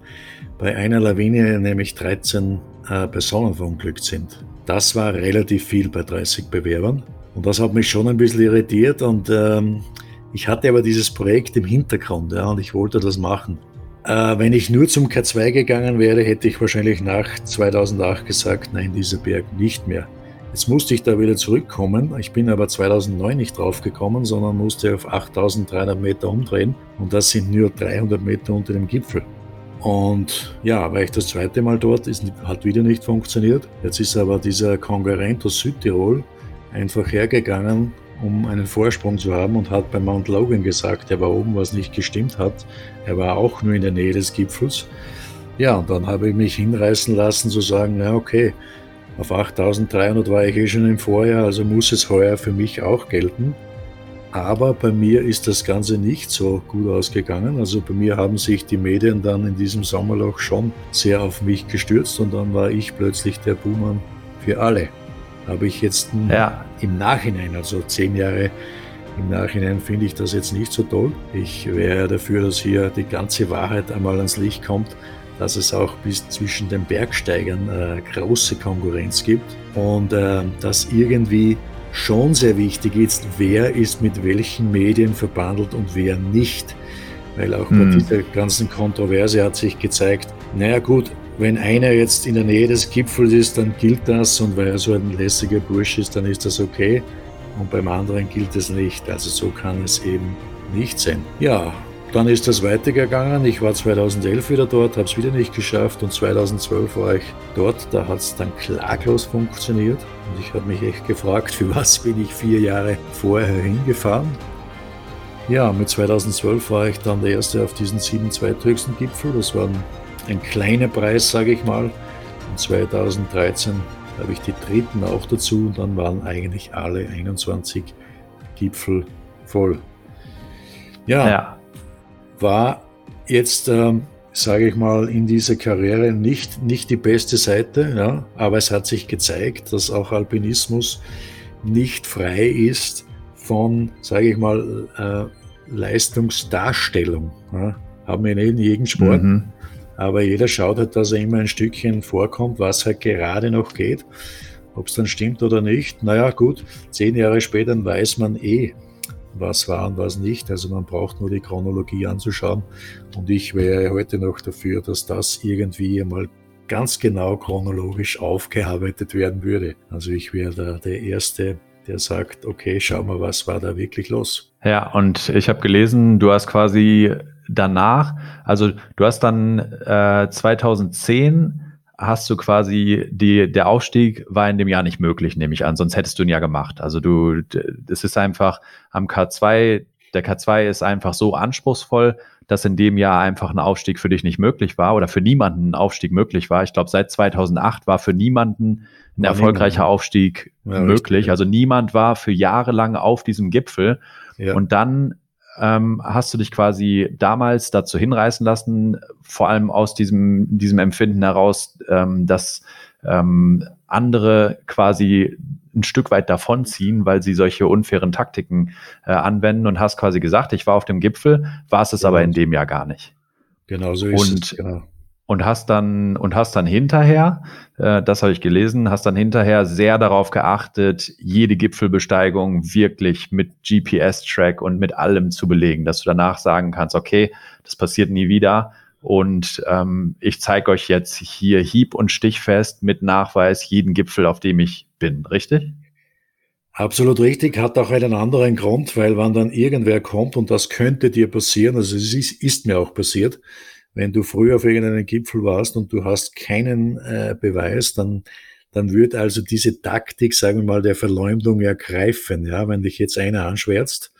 bei einer Lawine nämlich 13 äh, Personen verunglückt sind. Das war relativ viel bei 30 Bewerbern. Und das hat mich schon ein bisschen irritiert und ähm, ich hatte aber dieses Projekt im Hintergrund ja, und ich wollte das machen. Äh, wenn ich nur zum K2 gegangen wäre, hätte ich wahrscheinlich nach 2008 gesagt, nein, dieser Berg nicht mehr. Jetzt musste ich da wieder zurückkommen. Ich bin aber 2009 nicht draufgekommen, sondern musste auf 8300 Meter umdrehen. Und das sind nur 300 Meter unter dem Gipfel. Und ja, war ich das zweite Mal dort, ist, hat wieder nicht funktioniert. Jetzt ist aber dieser Konkurrent aus Südtirol einfach hergegangen um einen Vorsprung zu haben und hat bei Mount Logan gesagt, er war oben, was nicht gestimmt hat. Er war auch nur in der Nähe des Gipfels. Ja, und dann habe ich mich hinreißen lassen zu sagen, na okay, auf 8300 war ich eh schon im Vorjahr, also muss es heuer für mich auch gelten. Aber bei mir ist das Ganze nicht so gut ausgegangen. Also bei mir haben sich die Medien dann in diesem Sommerloch schon sehr auf mich gestürzt und dann war ich plötzlich der Buhmann für alle. Habe ich jetzt ja. im Nachhinein, also zehn Jahre im Nachhinein finde ich das jetzt nicht so toll. Ich wäre dafür, dass hier die ganze Wahrheit einmal ans Licht kommt, dass es auch bis zwischen den Bergsteigern äh, große Konkurrenz gibt und äh, dass irgendwie schon sehr wichtig ist, wer ist mit welchen Medien verbandelt und wer nicht. Weil auch hm. bei dieser ganzen Kontroverse hat sich gezeigt, naja gut, wenn einer jetzt in der Nähe des Gipfels ist, dann gilt das und weil er so ein lässiger Bursch ist, dann ist das okay und beim anderen gilt es nicht. Also so kann es eben nicht sein. Ja, dann ist das weitergegangen. Ich war 2011 wieder dort, habe es wieder nicht geschafft und 2012 war ich dort. Da hat es dann klaglos funktioniert und ich habe mich echt gefragt, für was bin ich vier Jahre vorher hingefahren. Ja, mit 2012 war ich dann der Erste auf diesen sieben zweithöchsten Gipfel. Das war ein, ein kleiner Preis, sage ich mal. Und 2013 habe ich die dritten auch dazu und dann waren eigentlich alle 21 Gipfel voll. Ja, ja. war jetzt, ähm, sage ich mal, in dieser Karriere nicht, nicht die beste Seite, ja, aber es hat sich gezeigt, dass auch Alpinismus nicht frei ist von, sage ich mal, äh, Leistungsdarstellung. Ja. Haben wir in jedem Sport. Mhm. Aber jeder schaut halt, dass er immer ein Stückchen vorkommt, was halt gerade noch geht. Ob es dann stimmt oder nicht, naja gut, zehn Jahre später weiß man eh, was war und was nicht. Also man braucht nur die Chronologie anzuschauen. Und ich wäre heute noch dafür, dass das irgendwie einmal ganz genau chronologisch aufgearbeitet werden würde. Also ich wäre da der Erste, der sagt, okay, schau mal, was war da wirklich los. Ja, und ich habe gelesen, du hast quasi danach, also du hast dann äh, 2010 hast du quasi die, der Aufstieg war in dem Jahr nicht möglich, nehme ich an, sonst hättest du ihn ja gemacht. Also du, es ist einfach am K2, der K2 ist einfach so anspruchsvoll, dass in dem Jahr einfach ein Aufstieg für dich nicht möglich war oder für niemanden ein Aufstieg möglich war. Ich glaube, seit 2008 war für niemanden ein war erfolgreicher niemand. Aufstieg ja, möglich. Richtig. Also niemand war für Jahre lang auf diesem Gipfel. Ja. Und dann ähm, hast du dich quasi damals dazu hinreißen lassen, vor allem aus diesem, diesem Empfinden heraus, ähm, dass ähm, andere quasi ein Stück weit davonziehen, weil sie solche unfairen Taktiken äh, anwenden und hast quasi gesagt, ich war auf dem Gipfel, war es es aber in dem Jahr gar nicht. Genau so ist und, es. Genau und hast dann und hast dann hinterher, äh, das habe ich gelesen, hast dann hinterher sehr darauf geachtet, jede Gipfelbesteigung wirklich mit GPS-Track und mit allem zu belegen, dass du danach sagen kannst, okay, das passiert nie wieder. Und ähm, ich zeige euch jetzt hier hieb- und stichfest mit Nachweis jeden Gipfel, auf dem ich bin, richtig? Absolut richtig, hat auch einen anderen Grund, weil wenn dann irgendwer kommt und das könnte dir passieren, also es ist, ist mir auch passiert, wenn du früher auf irgendeinem Gipfel warst und du hast keinen äh, Beweis, dann, dann wird also diese Taktik, sagen wir mal, der Verleumdung ergreifen. Ja, wenn dich jetzt einer anschwärzt,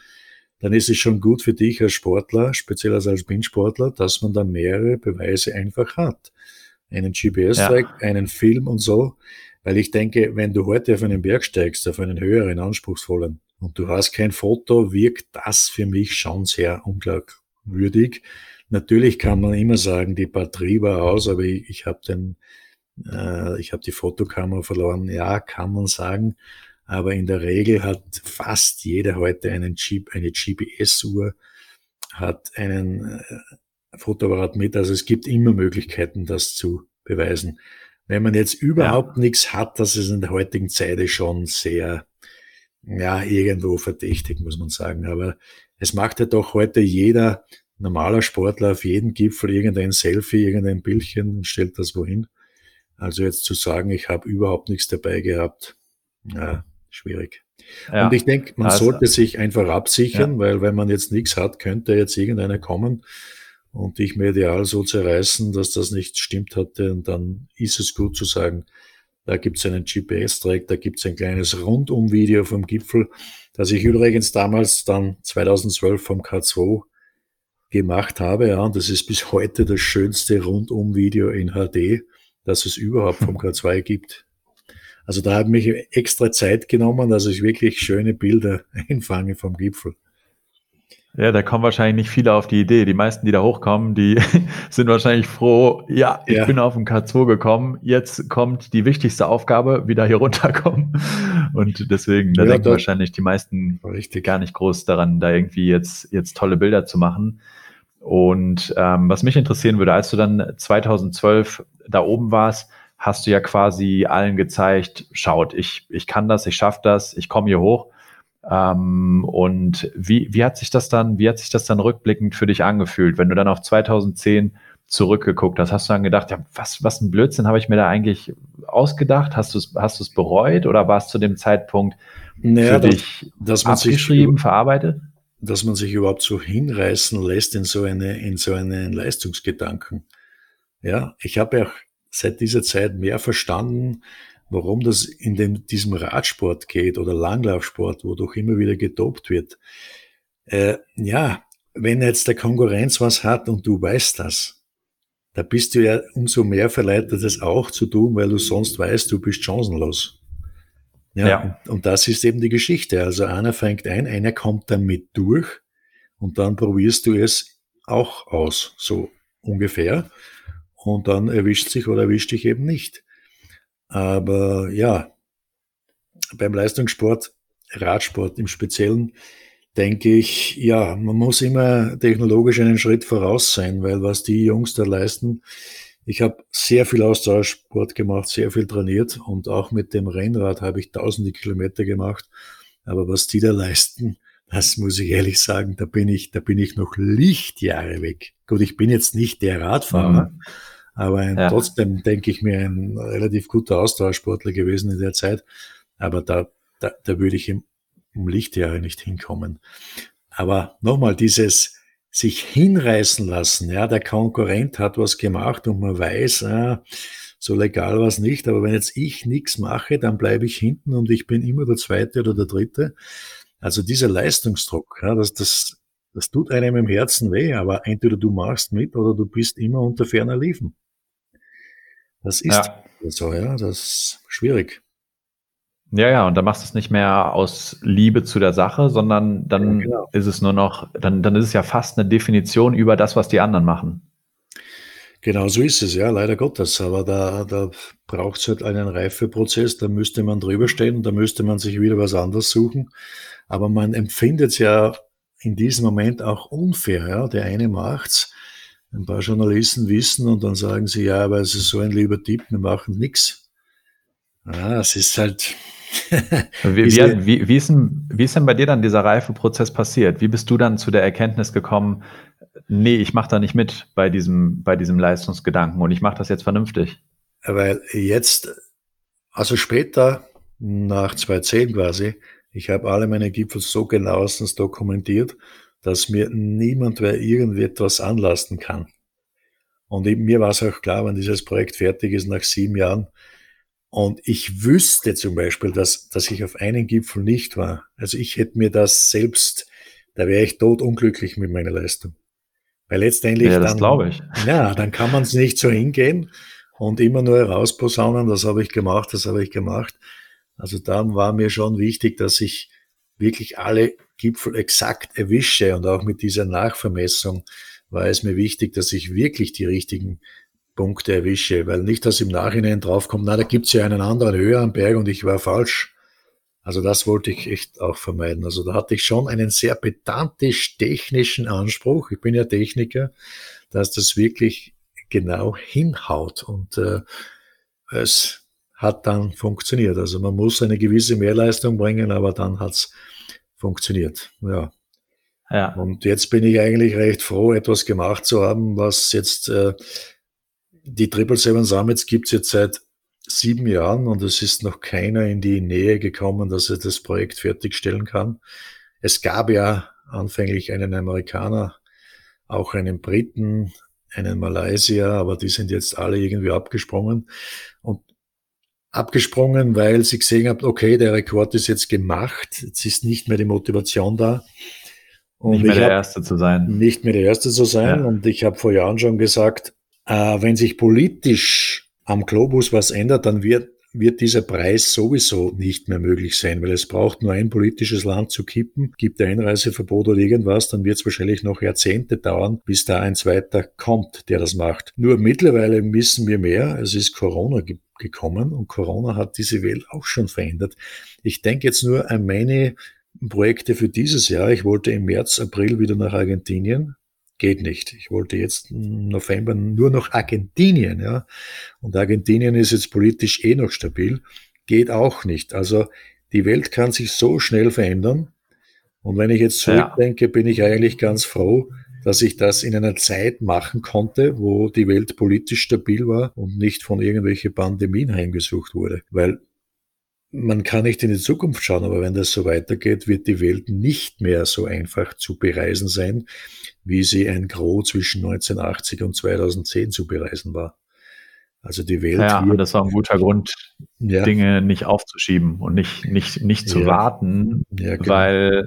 dann ist es schon gut für dich als Sportler, speziell als Alpinsportler, dass man da mehrere Beweise einfach hat. Einen GPS-Track, ja. einen Film und so. Weil ich denke, wenn du heute auf einen Berg steigst, auf einen höheren, anspruchsvollen, und du hast kein Foto, wirkt das für mich schon sehr unglaubwürdig. Natürlich kann man immer sagen, die Batterie war aus, aber ich, ich habe den, äh, ich habe die Fotokamera verloren. Ja, kann man sagen. Aber in der Regel hat fast jeder heute einen Chip, eine GPS-Uhr, hat einen äh, Fotoapparat mit. Also es gibt immer Möglichkeiten, das zu beweisen. Wenn man jetzt überhaupt ja. nichts hat, das ist in der heutigen Zeit schon sehr, ja, irgendwo verdächtig, muss man sagen. Aber es macht ja doch heute jeder normaler Sportler auf jedem Gipfel irgendein Selfie, irgendein Bildchen und stellt das wohin. Also jetzt zu sagen, ich habe überhaupt nichts dabei gehabt, ja, schwierig. Ja, und ich denke, man also, sollte sich einfach absichern, ja. weil wenn man jetzt nichts hat, könnte jetzt irgendeiner kommen und dich medial so zerreißen, dass das nicht stimmt hatte. Und dann ist es gut zu sagen, da gibt es einen GPS-Track, da gibt es ein kleines Rundum-Video vom Gipfel, das ich übrigens damals dann 2012 vom K2 gemacht habe. Ja, und das ist bis heute das schönste Rundum-Video in HD, das es überhaupt vom K2 gibt. Also da habe ich mich extra Zeit genommen, dass ich wirklich schöne Bilder einfange vom Gipfel. Ja, da kommen wahrscheinlich nicht viele auf die Idee. Die meisten, die da hochkommen, die sind wahrscheinlich froh, ja, ich ja. bin auf den K2 gekommen, jetzt kommt die wichtigste Aufgabe, wieder hier runterkommen. Und deswegen, da ja, denken wahrscheinlich die meisten richtig. gar nicht groß daran, da irgendwie jetzt, jetzt tolle Bilder zu machen. Und ähm, was mich interessieren würde, als du dann 2012 da oben warst, hast du ja quasi allen gezeigt, schaut, ich, ich kann das, ich schaffe das, ich komme hier hoch. Ähm, und wie, wie hat sich das dann, wie hat sich das dann rückblickend für dich angefühlt, wenn du dann auf 2010 zurückgeguckt hast? Hast du dann gedacht, ja, was, was ein Blödsinn habe ich mir da eigentlich ausgedacht? Hast du es, hast bereut oder war es zu dem Zeitpunkt naja, für dich dass man abgeschrieben, sich, verarbeitet? Dass man sich überhaupt so hinreißen lässt in so eine, in so einen Leistungsgedanken. Ja, ich habe ja seit dieser Zeit mehr verstanden, warum das in dem, diesem Radsport geht oder Langlaufsport, wo doch immer wieder getobt wird. Äh, ja, wenn jetzt der Konkurrenz was hat und du weißt das, da bist du ja umso mehr verleitet, das auch zu tun, weil du sonst weißt, du bist chancenlos. Ja, ja. Und, und das ist eben die Geschichte. Also einer fängt ein, einer kommt damit durch und dann probierst du es auch aus, so ungefähr. Und dann erwischt sich oder erwischt dich eben nicht. Aber ja, beim Leistungssport, Radsport im Speziellen, denke ich, ja, man muss immer technologisch einen Schritt voraus sein, weil was die Jungs da leisten, ich habe sehr viel Ausdauersport gemacht, sehr viel trainiert und auch mit dem Rennrad habe ich tausende Kilometer gemacht. Aber was die da leisten, das muss ich ehrlich sagen, da bin ich, da bin ich noch Lichtjahre weg. Gut, ich bin jetzt nicht der Radfahrer, mhm. Aber ja. trotzdem denke ich mir ein relativ guter Austauschsportler gewesen in der Zeit. Aber da, da, da würde ich im, um Lichtjahre nicht hinkommen. Aber nochmal dieses sich hinreißen lassen, ja, der Konkurrent hat was gemacht und man weiß, ja, so legal war es nicht, aber wenn jetzt ich nichts mache, dann bleibe ich hinten und ich bin immer der Zweite oder der Dritte. Also dieser Leistungsdruck, ja, das, das, das tut einem im Herzen weh, aber entweder du machst mit oder du bist immer unter ferner Liefen. Das ist ja. so, ja, das ist schwierig. Ja, ja, und dann machst du es nicht mehr aus Liebe zu der Sache, sondern dann ja, genau. ist es nur noch, dann, dann ist es ja fast eine Definition über das, was die anderen machen. Genau so ist es, ja, leider Gottes. Aber da, da braucht es halt einen Reifeprozess, da müsste man drüber stehen, da müsste man sich wieder was anderes suchen. Aber man empfindet es ja in diesem Moment auch unfair. Ja? Der eine macht's, ein paar Journalisten wissen und dann sagen sie, ja, aber es ist so ein lieber Typ, wir machen nichts. Ja, es ist halt. wie, wie, wie, wie, ist denn, wie ist denn bei dir dann dieser Reifeprozess passiert? Wie bist du dann zu der Erkenntnis gekommen, nee, ich mache da nicht mit bei diesem, bei diesem Leistungsgedanken und ich mache das jetzt vernünftig? Weil jetzt, also später, nach 2010 quasi, ich habe alle meine Gipfel so genauestens dokumentiert, dass mir niemand mehr irgendetwas anlasten kann. Und mir war es auch klar, wenn dieses Projekt fertig ist nach sieben Jahren, und ich wüsste zum Beispiel, dass, dass ich auf einen Gipfel nicht war. Also ich hätte mir das selbst, da wäre ich tot unglücklich mit meiner Leistung. Weil letztendlich ja, das glaube ich. Ja, dann kann man es nicht so hingehen und immer nur herausposaunen, das habe ich gemacht, das habe ich gemacht. Also da war mir schon wichtig, dass ich wirklich alle Gipfel exakt erwische und auch mit dieser Nachvermessung war es mir wichtig, dass ich wirklich die richtigen Punkte erwische, weil nicht, dass im Nachhinein draufkommt, na, da gibt's ja einen anderen höher am Berg und ich war falsch. Also das wollte ich echt auch vermeiden. Also da hatte ich schon einen sehr pedantisch-technischen Anspruch. Ich bin ja Techniker, dass das wirklich genau hinhaut und äh, es hat dann funktioniert. Also man muss eine gewisse Mehrleistung bringen, aber dann hat's funktioniert. Ja. Ja. Und jetzt bin ich eigentlich recht froh, etwas gemacht zu haben, was jetzt äh, die Triple Seven Summits gibt's jetzt seit sieben Jahren und es ist noch keiner in die Nähe gekommen, dass er das Projekt fertigstellen kann. Es gab ja anfänglich einen Amerikaner, auch einen Briten, einen Malaysier, aber die sind jetzt alle irgendwie abgesprungen. Und abgesprungen, weil sie gesehen haben, okay, der Rekord ist jetzt gemacht, jetzt ist nicht mehr die Motivation da. Und nicht mehr der Erste zu sein. Nicht mehr der Erste zu sein. Ja. Und ich habe vor Jahren schon gesagt, äh, wenn sich politisch am Globus was ändert, dann wird, wird dieser Preis sowieso nicht mehr möglich sein, weil es braucht nur ein politisches Land zu kippen, gibt Einreiseverbot oder irgendwas, dann wird es wahrscheinlich noch Jahrzehnte dauern, bis da ein zweiter kommt, der das macht. Nur mittlerweile wissen wir mehr. Es ist Corona ge gekommen und Corona hat diese Welt auch schon verändert. Ich denke jetzt nur an meine Projekte für dieses Jahr. Ich wollte im März, April wieder nach Argentinien geht nicht. Ich wollte jetzt im November nur noch Argentinien, ja. Und Argentinien ist jetzt politisch eh noch stabil. Geht auch nicht. Also die Welt kann sich so schnell verändern. Und wenn ich jetzt zurückdenke, bin ich eigentlich ganz froh, dass ich das in einer Zeit machen konnte, wo die Welt politisch stabil war und nicht von irgendwelchen Pandemien heimgesucht wurde. Weil man kann nicht in die Zukunft schauen, aber wenn das so weitergeht, wird die Welt nicht mehr so einfach zu bereisen sein, wie sie ein Gros zwischen 1980 und 2010 zu bereisen war. Also die Welt. Ja, wird, das war ein guter Grund, ja. Dinge nicht aufzuschieben und nicht, nicht, nicht zu ja. warten, ja, genau. weil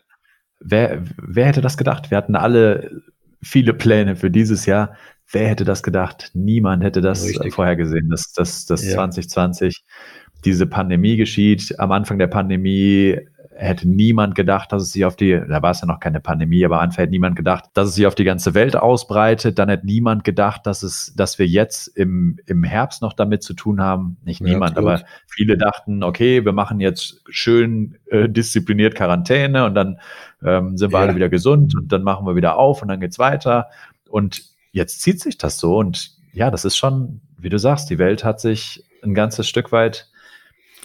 wer, wer hätte das gedacht? Wir hatten alle viele Pläne für dieses Jahr. Wer hätte das gedacht? Niemand hätte das Richtig. vorhergesehen, dass, dass, dass 2020 diese Pandemie geschieht. Am Anfang der Pandemie hätte niemand gedacht, dass es sich auf die, da war es ja noch keine Pandemie, aber Anfang hätte niemand gedacht, dass es sich auf die ganze Welt ausbreitet. Dann hätte niemand gedacht, dass es, dass wir jetzt im, im Herbst noch damit zu tun haben. Nicht ja, niemand, aber viele dachten, okay, wir machen jetzt schön äh, diszipliniert Quarantäne und dann ähm, sind wir ja. alle wieder gesund und dann machen wir wieder auf und dann geht's weiter. Und jetzt zieht sich das so und ja, das ist schon, wie du sagst, die Welt hat sich ein ganzes Stück weit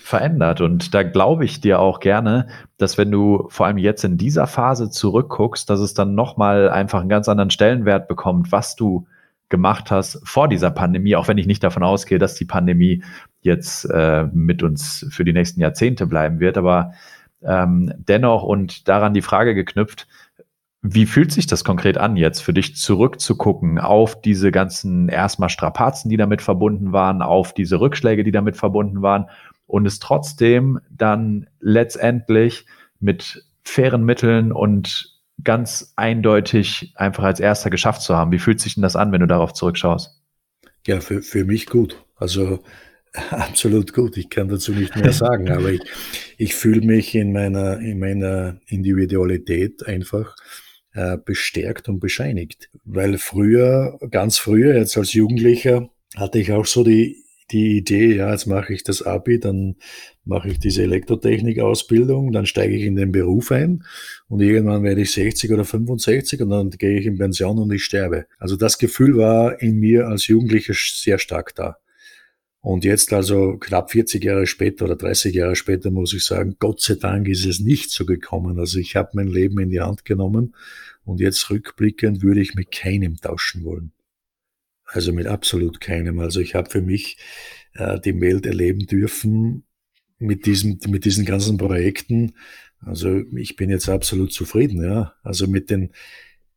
verändert. Und da glaube ich dir auch gerne, dass wenn du vor allem jetzt in dieser Phase zurückguckst, dass es dann nochmal einfach einen ganz anderen Stellenwert bekommt, was du gemacht hast vor dieser Pandemie, auch wenn ich nicht davon ausgehe, dass die Pandemie jetzt äh, mit uns für die nächsten Jahrzehnte bleiben wird. Aber ähm, dennoch und daran die Frage geknüpft, wie fühlt sich das konkret an, jetzt für dich zurückzugucken auf diese ganzen erstmal Strapazen, die damit verbunden waren, auf diese Rückschläge, die damit verbunden waren und es trotzdem dann letztendlich mit fairen Mitteln und ganz eindeutig einfach als erster geschafft zu haben. Wie fühlt sich denn das an, wenn du darauf zurückschaust? Ja, für, für mich gut. Also absolut gut. Ich kann dazu nicht mehr sagen, aber ich, ich fühle mich in meiner, in meiner Individualität einfach äh, bestärkt und bescheinigt. Weil früher, ganz früher, jetzt als Jugendlicher, hatte ich auch so die die Idee, ja, jetzt mache ich das Abi, dann mache ich diese Elektrotechnik-Ausbildung, dann steige ich in den Beruf ein und irgendwann werde ich 60 oder 65 und dann gehe ich in Pension und ich sterbe. Also das Gefühl war in mir als Jugendlicher sehr stark da. Und jetzt also knapp 40 Jahre später oder 30 Jahre später muss ich sagen, Gott sei Dank ist es nicht so gekommen. Also ich habe mein Leben in die Hand genommen und jetzt rückblickend würde ich mit keinem tauschen wollen. Also mit absolut keinem. Also ich habe für mich äh, die Welt erleben dürfen mit diesem, mit diesen ganzen Projekten. Also ich bin jetzt absolut zufrieden, ja. Also mit den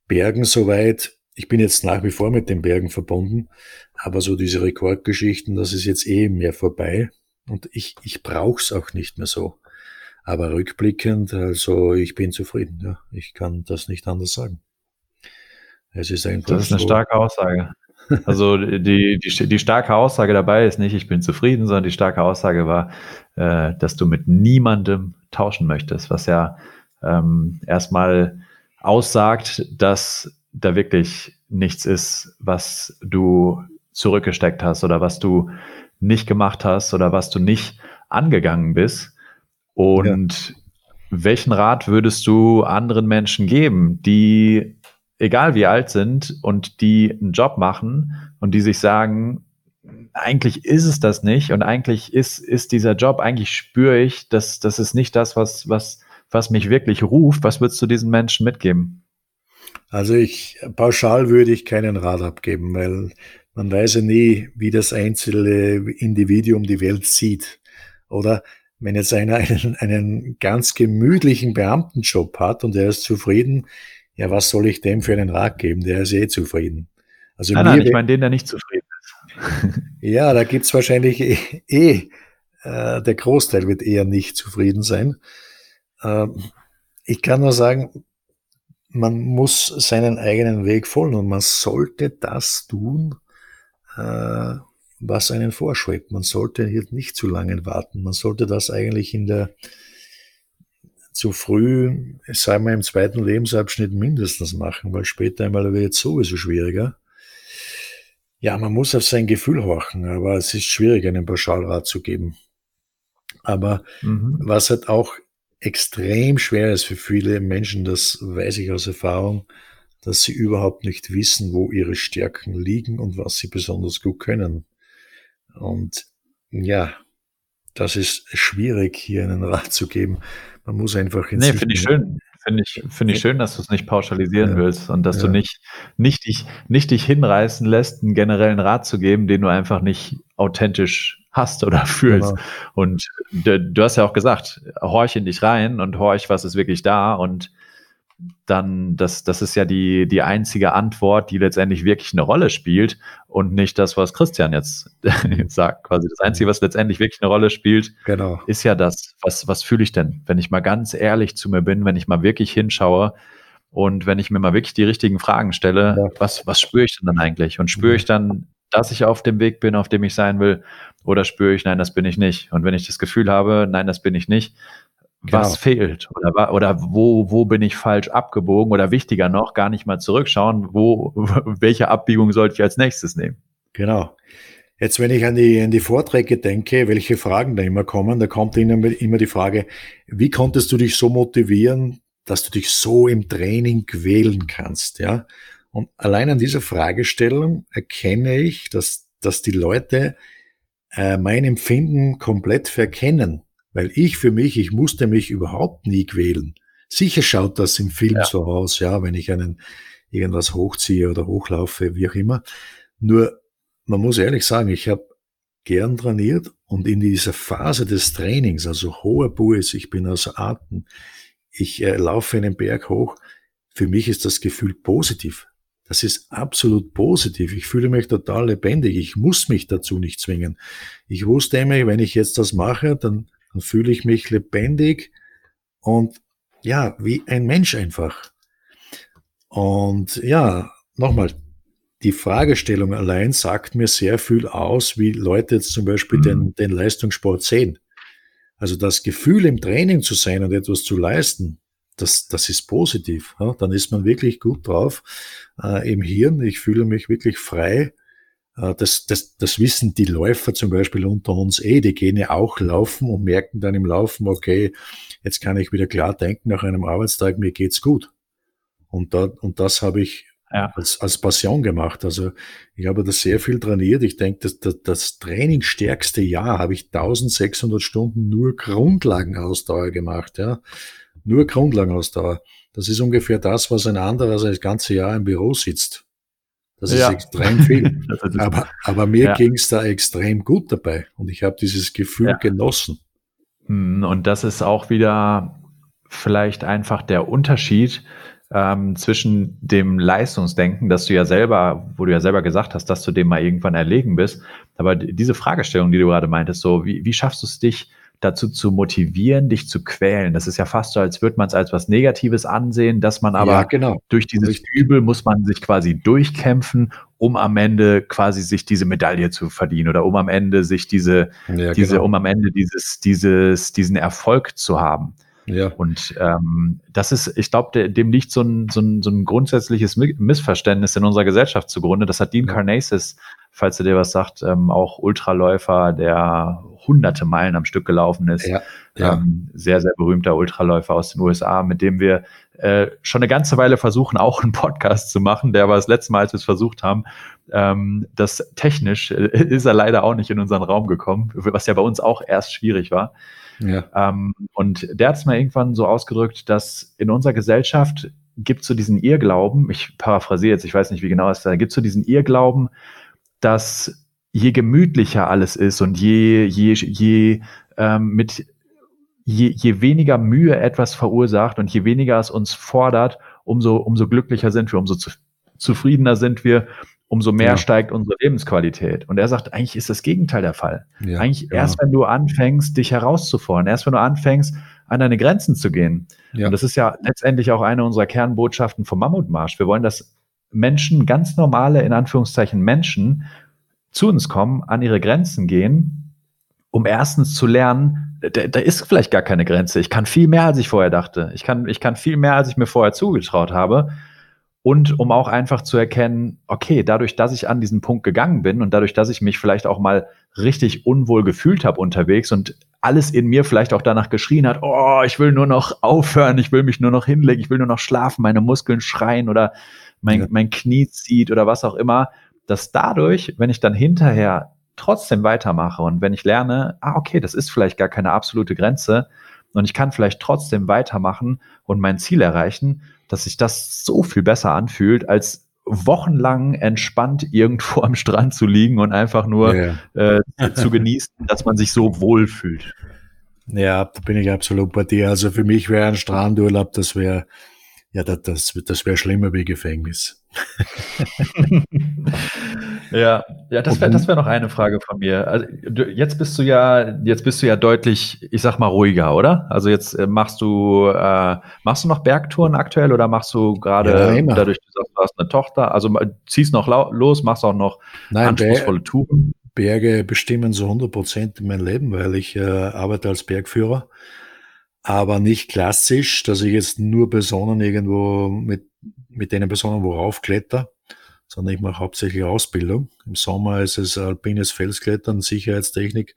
Bergen soweit. Ich bin jetzt nach wie vor mit den Bergen verbunden, aber so diese Rekordgeschichten, das ist jetzt eh mehr vorbei. Und ich, ich brauche es auch nicht mehr so. Aber rückblickend, also ich bin zufrieden, ja. Ich kann das nicht anders sagen. Es ist einfach. Das ist eine so, starke Aussage. Also die, die, die starke Aussage dabei ist nicht, ich bin zufrieden, sondern die starke Aussage war, äh, dass du mit niemandem tauschen möchtest, was ja ähm, erstmal aussagt, dass da wirklich nichts ist, was du zurückgesteckt hast oder was du nicht gemacht hast oder was du nicht angegangen bist. Und ja. welchen Rat würdest du anderen Menschen geben, die egal wie alt sind und die einen Job machen und die sich sagen, eigentlich ist es das nicht und eigentlich ist, ist dieser Job, eigentlich spüre ich, dass das ist nicht das, was, was, was mich wirklich ruft. Was würdest du diesen Menschen mitgeben? Also ich, pauschal würde ich keinen Rat abgeben, weil man weiß ja nie, wie das einzelne Individuum die Welt sieht. Oder wenn jetzt einer einen, einen ganz gemütlichen Beamtenjob hat und er ist zufrieden, ja, was soll ich dem für einen Rat geben? Der ist eh zufrieden. Also nein, nein, ich meine den, der nicht zufrieden ist. ja, da gibt's wahrscheinlich eh, eh äh, der Großteil wird eher nicht zufrieden sein. Ähm, ich kann nur sagen, man muss seinen eigenen Weg folgen und man sollte das tun, äh, was einen vorschwebt. Man sollte hier nicht zu lange warten. Man sollte das eigentlich in der zu früh, sei mal im zweiten Lebensabschnitt mindestens machen, weil später einmal wird es sowieso schwieriger. Ja, man muss auf sein Gefühl horchen, aber es ist schwierig, einen Pauschalrat zu geben. Aber mhm. was halt auch extrem schwer ist für viele Menschen, das weiß ich aus Erfahrung, dass sie überhaupt nicht wissen, wo ihre Stärken liegen und was sie besonders gut können. Und ja, das ist schwierig, hier einen Rat zu geben. Man muss einfach Nee, finde ich schön. Finde ich, finde ich schön, dass du es nicht pauschalisieren ja, willst und dass ja. du nicht, nicht, dich, nicht dich hinreißen lässt, einen generellen Rat zu geben, den du einfach nicht authentisch hast oder fühlst. Genau. Und du, du, hast ja auch gesagt, horch in dich rein und horch, was ist wirklich da und dann, das, das ist ja die, die einzige Antwort, die letztendlich wirklich eine Rolle spielt und nicht das, was Christian jetzt sagt. Quasi das Einzige, was letztendlich wirklich eine Rolle spielt, genau. ist ja das, was, was fühle ich denn, wenn ich mal ganz ehrlich zu mir bin, wenn ich mal wirklich hinschaue und wenn ich mir mal wirklich die richtigen Fragen stelle, ja. was, was spüre ich denn dann eigentlich? Und spüre ich dann, dass ich auf dem Weg bin, auf dem ich sein will, oder spüre ich, nein, das bin ich nicht? Und wenn ich das Gefühl habe, nein, das bin ich nicht, Genau. Was fehlt oder, oder wo, wo bin ich falsch abgebogen oder wichtiger noch, gar nicht mal zurückschauen, wo, welche Abbiegung sollte ich als nächstes nehmen? Genau. Jetzt, wenn ich an die, an die Vorträge denke, welche Fragen da immer kommen, da kommt immer, immer die Frage, wie konntest du dich so motivieren, dass du dich so im Training quälen kannst, ja? Und allein an dieser Fragestellung erkenne ich, dass, dass die Leute äh, mein Empfinden komplett verkennen. Weil ich für mich, ich musste mich überhaupt nie quälen. Sicher schaut das im Film ja. so aus, ja, wenn ich einen irgendwas hochziehe oder hochlaufe, wie auch immer. Nur, man muss ehrlich sagen, ich habe gern trainiert und in dieser Phase des Trainings, also hoher Puls, ich bin außer Atem, ich äh, laufe einen Berg hoch, für mich ist das Gefühl positiv. Das ist absolut positiv. Ich fühle mich total lebendig. Ich muss mich dazu nicht zwingen. Ich wusste immer, wenn ich jetzt das mache, dann dann fühle ich mich lebendig und ja, wie ein Mensch einfach. Und ja, nochmal, die Fragestellung allein sagt mir sehr viel aus, wie Leute jetzt zum Beispiel mhm. den, den Leistungssport sehen. Also das Gefühl im Training zu sein und etwas zu leisten, das, das ist positiv. Ja? Dann ist man wirklich gut drauf äh, im Hirn. Ich fühle mich wirklich frei das, das, das wissen die Läufer zum Beispiel unter uns eh, die gehen ja auch laufen und merken dann im Laufen, okay, jetzt kann ich wieder klar denken nach einem Arbeitstag, mir geht's gut. Und, da, und das habe ich ja. als, als Passion gemacht. Also ich habe da sehr viel trainiert. Ich denke, das, das, das trainingsstärkste Jahr habe ich 1600 Stunden nur Grundlagenausdauer gemacht. Ja, Nur Grundlagenausdauer. Das ist ungefähr das, was ein anderer also das ganze Jahr im Büro sitzt. Das ist ja. extrem viel. aber, aber mir ja. ging es da extrem gut dabei und ich habe dieses Gefühl ja. genossen. Hm, und das ist auch wieder vielleicht einfach der Unterschied ähm, zwischen dem Leistungsdenken, dass du ja selber, wo du ja selber gesagt hast, dass du dem mal irgendwann erlegen bist. Aber diese Fragestellung, die du gerade meintest, so, wie, wie schaffst du es dich, dazu zu motivieren, dich zu quälen. Das ist ja fast so, als würde man es als was Negatives ansehen, dass man aber ja, genau. durch dieses Richtig. Übel muss man sich quasi durchkämpfen, um am Ende quasi sich diese Medaille zu verdienen oder um am Ende sich diese, ja, diese, genau. um am Ende dieses, dieses, diesen Erfolg zu haben. Ja. Und ähm, das ist, ich glaube, dem liegt so ein, so, ein, so ein grundsätzliches Missverständnis in unserer Gesellschaft zugrunde. Das hat Dean ja. Carnasis falls er dir was sagt, ähm, auch Ultraläufer, der hunderte Meilen am Stück gelaufen ist. Ja, ja. Ähm, sehr, sehr berühmter Ultraläufer aus den USA, mit dem wir äh, schon eine ganze Weile versuchen, auch einen Podcast zu machen. Der war das letzte Mal, als wir es versucht haben. Ähm, das technisch äh, ist er leider auch nicht in unseren Raum gekommen, was ja bei uns auch erst schwierig war. Ja. Ähm, und der hat es mal irgendwann so ausgedrückt, dass in unserer Gesellschaft gibt es so diesen Irrglauben, ich paraphrasiere jetzt, ich weiß nicht, wie genau es da gibt, so diesen Irrglauben, dass je gemütlicher alles ist und je, je, je ähm, mit je, je weniger Mühe etwas verursacht und je weniger es uns fordert, umso, umso glücklicher sind wir, umso zu, zufriedener sind wir, umso mehr ja. steigt unsere Lebensqualität. Und er sagt, eigentlich ist das Gegenteil der Fall. Ja, eigentlich ja. erst, wenn du anfängst, dich herauszufordern, erst wenn du anfängst, an deine Grenzen zu gehen. Und das ist ja letztendlich auch eine unserer Kernbotschaften vom Mammutmarsch. Wir wollen, dass Menschen, ganz normale, in Anführungszeichen Menschen, zu uns kommen, an ihre Grenzen gehen, um erstens zu lernen, da, da, ist vielleicht gar keine Grenze. Ich kann viel mehr, als ich vorher dachte. Ich kann, ich kann viel mehr, als ich mir vorher zugetraut habe. Und um auch einfach zu erkennen, okay, dadurch, dass ich an diesen Punkt gegangen bin und dadurch, dass ich mich vielleicht auch mal richtig unwohl gefühlt habe unterwegs und alles in mir vielleicht auch danach geschrien hat, oh, ich will nur noch aufhören, ich will mich nur noch hinlegen, ich will nur noch schlafen, meine Muskeln schreien oder mein, ja. mein Knie zieht oder was auch immer, dass dadurch, wenn ich dann hinterher trotzdem weitermache und wenn ich lerne, ah, okay, das ist vielleicht gar keine absolute Grenze und ich kann vielleicht trotzdem weitermachen und mein Ziel erreichen, dass sich das so viel besser anfühlt, als wochenlang entspannt irgendwo am Strand zu liegen und einfach nur ja. äh, zu genießen, dass man sich so wohl fühlt. Ja, da bin ich absolut bei dir. Also für mich wäre ein Strandurlaub, das wäre ja, das, das, das wäre schlimmer wie Gefängnis. ja, ja, das wäre das wär noch eine Frage von mir. Also, du, jetzt bist du ja, jetzt bist du ja deutlich, ich sag mal, ruhiger, oder? Also jetzt äh, machst du, äh, machst du noch Bergtouren aktuell oder machst du gerade ja, dadurch, du sagst, du hast eine Tochter, also ziehst noch los, machst auch noch Nein, anspruchsvolle Touren? Berge bestimmen so 100 Prozent mein Leben, weil ich äh, arbeite als Bergführer aber nicht klassisch, dass ich jetzt nur Personen irgendwo mit, mit denen Personen worauf kletter, sondern ich mache hauptsächlich Ausbildung. Im Sommer ist es alpines Felsklettern, Sicherheitstechnik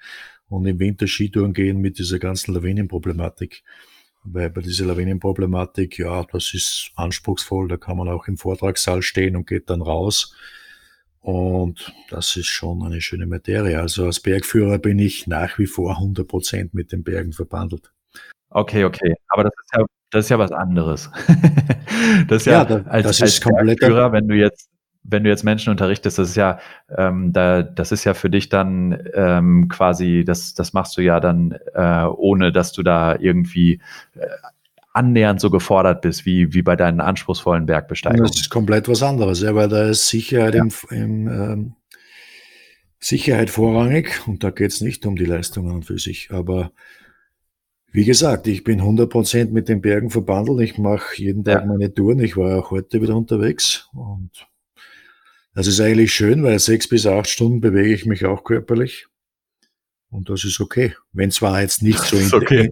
und im Winter Skitouren gehen mit dieser ganzen Lawinenproblematik. Weil bei dieser Lawinenproblematik, ja, das ist anspruchsvoll, da kann man auch im Vortragssaal stehen und geht dann raus. Und das ist schon eine schöne Materie. Also als Bergführer bin ich nach wie vor 100 Prozent mit den Bergen verbandelt. Okay, okay. Aber das ist ja, das ist ja was anderes. das ist ja, ja das, als, das als komplett Führer, wenn du jetzt, wenn du jetzt Menschen unterrichtest, das ist ja, ähm, da, das ist ja für dich dann ähm, quasi, das, das machst du ja dann, äh, ohne dass du da irgendwie äh, annähernd so gefordert bist, wie, wie bei deinen anspruchsvollen Bergbesteigungen. Das ist komplett was anderes, ja, weil da ist Sicherheit ja. im, im ähm, Sicherheit vorrangig und da geht es nicht um die Leistungen an für sich, aber wie gesagt, ich bin 100% mit den Bergen verbandelt. Ich mache jeden Tag ja. meine Touren. Ich war auch heute wieder unterwegs. Und das ist eigentlich schön, weil sechs bis acht Stunden bewege ich mich auch körperlich. Und das ist okay. Wenn zwar jetzt nicht so, okay.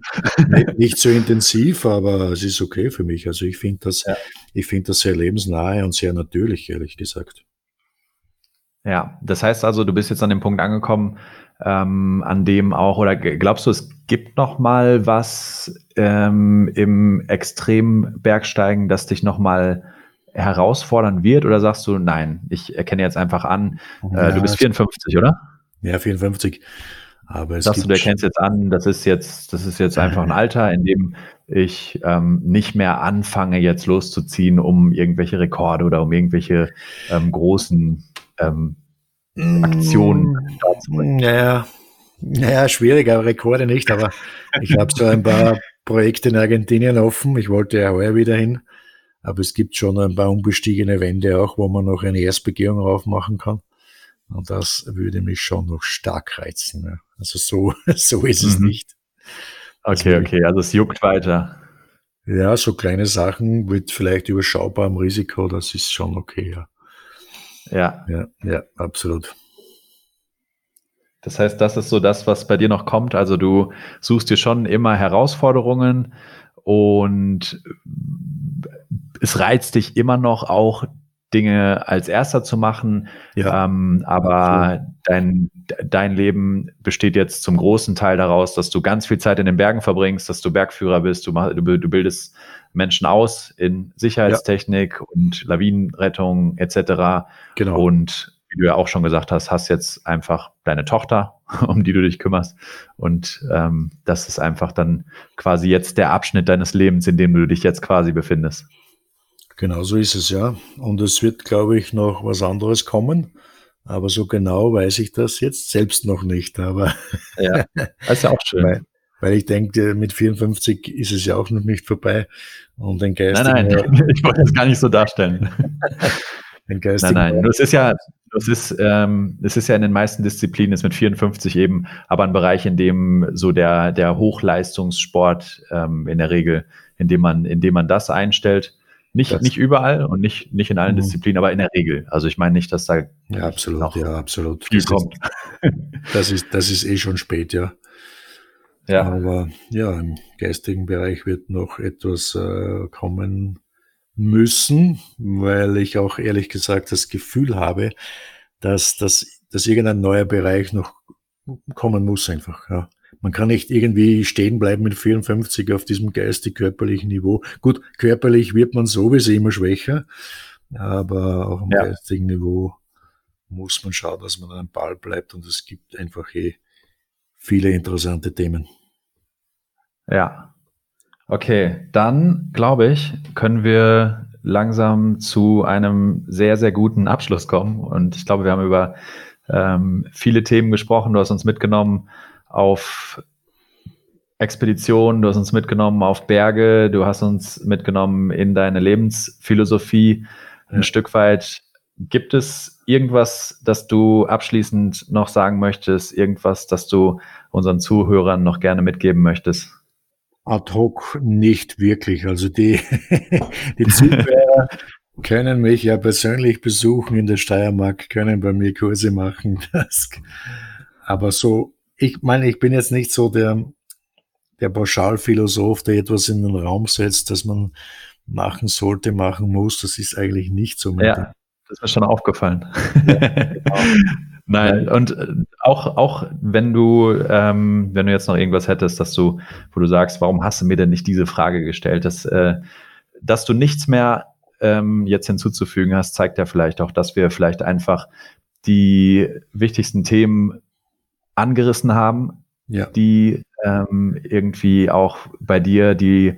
nicht so intensiv, aber es ist okay für mich. Also ich finde das, ja. ich finde das sehr lebensnahe und sehr natürlich, ehrlich gesagt. Ja, das heißt also, du bist jetzt an dem Punkt angekommen, ähm, an dem auch, oder glaubst du, es gibt noch mal was ähm, im Extrembergsteigen, das dich noch mal herausfordern wird? Oder sagst du, nein, ich erkenne jetzt einfach an, äh, ja, du bist 54, oder? Ja, 54. Aber es sagst du, du erkennst jetzt an, das ist jetzt, das ist jetzt einfach ein Alter, in dem ich ähm, nicht mehr anfange, jetzt loszuziehen, um irgendwelche Rekorde oder um irgendwelche ähm, großen ähm, Aktionen mm, Naja, naja, schwierig, aber Rekorde nicht, aber ich habe so ein paar Projekte in Argentinien offen. Ich wollte ja heuer wieder hin, aber es gibt schon ein paar unbestiegene Wände auch, wo man noch eine Erstbegehung raufmachen kann. Und das würde mich schon noch stark reizen. Ja. Also so, so ist es mhm. nicht. Okay, also, okay, also es juckt weiter. Ja, so kleine Sachen mit vielleicht überschaubarem Risiko, das ist schon okay, ja. Ja. Ja, ja, absolut. Das heißt, das ist so das, was bei dir noch kommt. Also du suchst dir schon immer Herausforderungen und es reizt dich immer noch auch Dinge als erster zu machen. Ja, ähm, aber dein, dein Leben besteht jetzt zum großen Teil daraus, dass du ganz viel Zeit in den Bergen verbringst, dass du Bergführer bist, du, mach, du, du bildest Menschen aus in Sicherheitstechnik ja. und Lawinenrettung etc. Genau. Und wie du ja auch schon gesagt hast, hast jetzt einfach deine Tochter, um die du dich kümmerst. Und ähm, das ist einfach dann quasi jetzt der Abschnitt deines Lebens, in dem du dich jetzt quasi befindest. Genau so ist es, ja. Und es wird, glaube ich, noch was anderes kommen. Aber so genau weiß ich das jetzt selbst noch nicht. Aber ja, das ist ja auch schön. Weil ich denke, mit 54 ist es ja auch noch nicht vorbei. Und den Geist. Nein, nein, ich wollte es gar nicht so darstellen. den Geist. Nein, nein, es ist ja, es ist, ähm, es ist ja in den meisten Disziplinen ist mit 54 eben, aber ein Bereich, in dem so der, der Hochleistungssport ähm, in der Regel, in dem man, in dem man das einstellt. Nicht, das, nicht überall und nicht, nicht in allen mhm. Disziplinen, aber in der Regel. Also ich meine nicht, dass da ja, absolut, noch ja, absolut. viel das kommt. Ist, das, ist, das ist eh schon spät, ja. Ja. Aber ja, im geistigen Bereich wird noch etwas äh, kommen müssen, weil ich auch ehrlich gesagt das Gefühl habe, dass, dass, dass irgendein neuer Bereich noch kommen muss einfach. Ja. Man kann nicht irgendwie stehen bleiben mit 54 auf diesem geistig-körperlichen Niveau. Gut, körperlich wird man sowieso immer schwächer, aber auch am ja. geistigen Niveau muss man schauen, dass man am Ball bleibt und es gibt einfach eh viele interessante Themen. Ja. Okay, dann glaube ich, können wir langsam zu einem sehr, sehr guten Abschluss kommen. Und ich glaube, wir haben über ähm, viele Themen gesprochen. Du hast uns mitgenommen auf Expeditionen, du hast uns mitgenommen auf Berge, du hast uns mitgenommen in deine Lebensphilosophie ein Stück weit. Gibt es irgendwas, das du abschließend noch sagen möchtest? Irgendwas, das du unseren Zuhörern noch gerne mitgeben möchtest? Ad hoc nicht wirklich. Also die, die Zuhörer können mich ja persönlich besuchen in der Steiermark, können bei mir Kurse machen. Das, aber so ich meine, ich bin jetzt nicht so der, der Pauschalphilosoph, der etwas in den Raum setzt, dass man machen sollte, machen muss. Das ist eigentlich nicht so. Ja, das ist mir schon aufgefallen. Ja, genau. Nein, und äh, auch, auch wenn du, ähm, wenn du jetzt noch irgendwas hättest, dass du, wo du sagst, warum hast du mir denn nicht diese Frage gestellt, dass, äh, dass du nichts mehr ähm, jetzt hinzuzufügen hast, zeigt ja vielleicht auch, dass wir vielleicht einfach die wichtigsten Themen angerissen haben, ja. die ähm, irgendwie auch bei dir die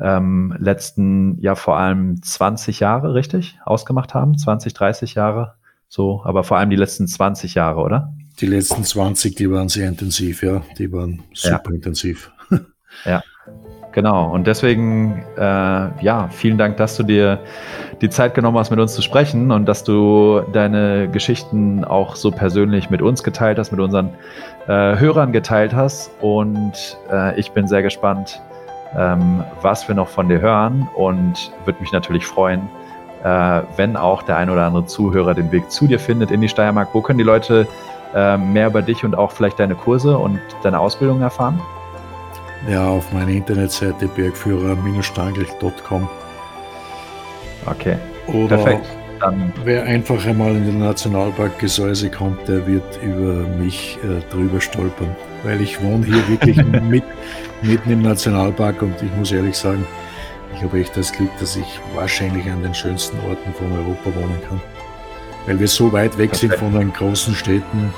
ähm, letzten, ja vor allem 20 Jahre, richtig, ausgemacht haben? 20, 30 Jahre, so, aber vor allem die letzten 20 Jahre, oder? Die letzten 20, die waren sehr intensiv, ja, die waren super ja. intensiv. ja, Genau, und deswegen, äh, ja, vielen Dank, dass du dir die Zeit genommen hast, mit uns zu sprechen und dass du deine Geschichten auch so persönlich mit uns geteilt hast, mit unseren äh, Hörern geteilt hast. Und äh, ich bin sehr gespannt, ähm, was wir noch von dir hören und würde mich natürlich freuen, äh, wenn auch der ein oder andere Zuhörer den Weg zu dir findet in die Steiermark. Wo können die Leute äh, mehr über dich und auch vielleicht deine Kurse und deine Ausbildung erfahren? Ja, auf meiner Internetseite bergführer-stangl.com. Okay. Oder Perfekt. Dann. wer einfach einmal in den Nationalpark Gesäuse kommt, der wird über mich äh, drüber stolpern. Weil ich wohne hier wirklich mit, mitten im Nationalpark und ich muss ehrlich sagen, ich habe echt das Glück, dass ich wahrscheinlich an den schönsten Orten von Europa wohnen kann. Weil wir so weit weg sind von den großen Städten,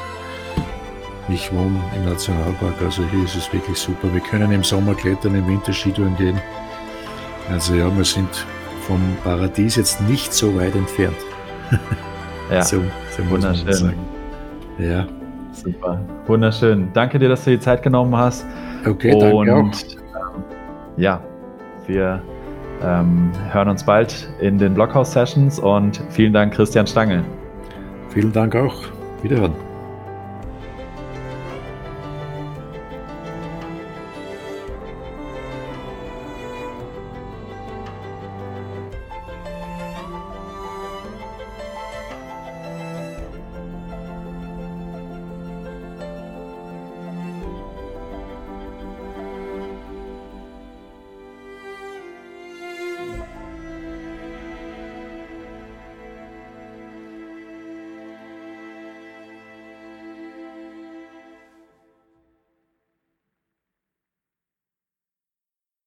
ich wohne im Nationalpark, also hier ist es wirklich super. Wir können im Sommer klettern, im Winter Skitouren gehen. Also ja, wir sind vom Paradies jetzt nicht so weit entfernt. Ja, so, so wunderschön. Ja. Super, wunderschön. Danke dir, dass du die Zeit genommen hast. Okay, danke Und, auch. Ähm, ja, wir ähm, hören uns bald in den Blockhouse-Sessions und vielen Dank, Christian Stangl. Vielen Dank auch. Wiederhören.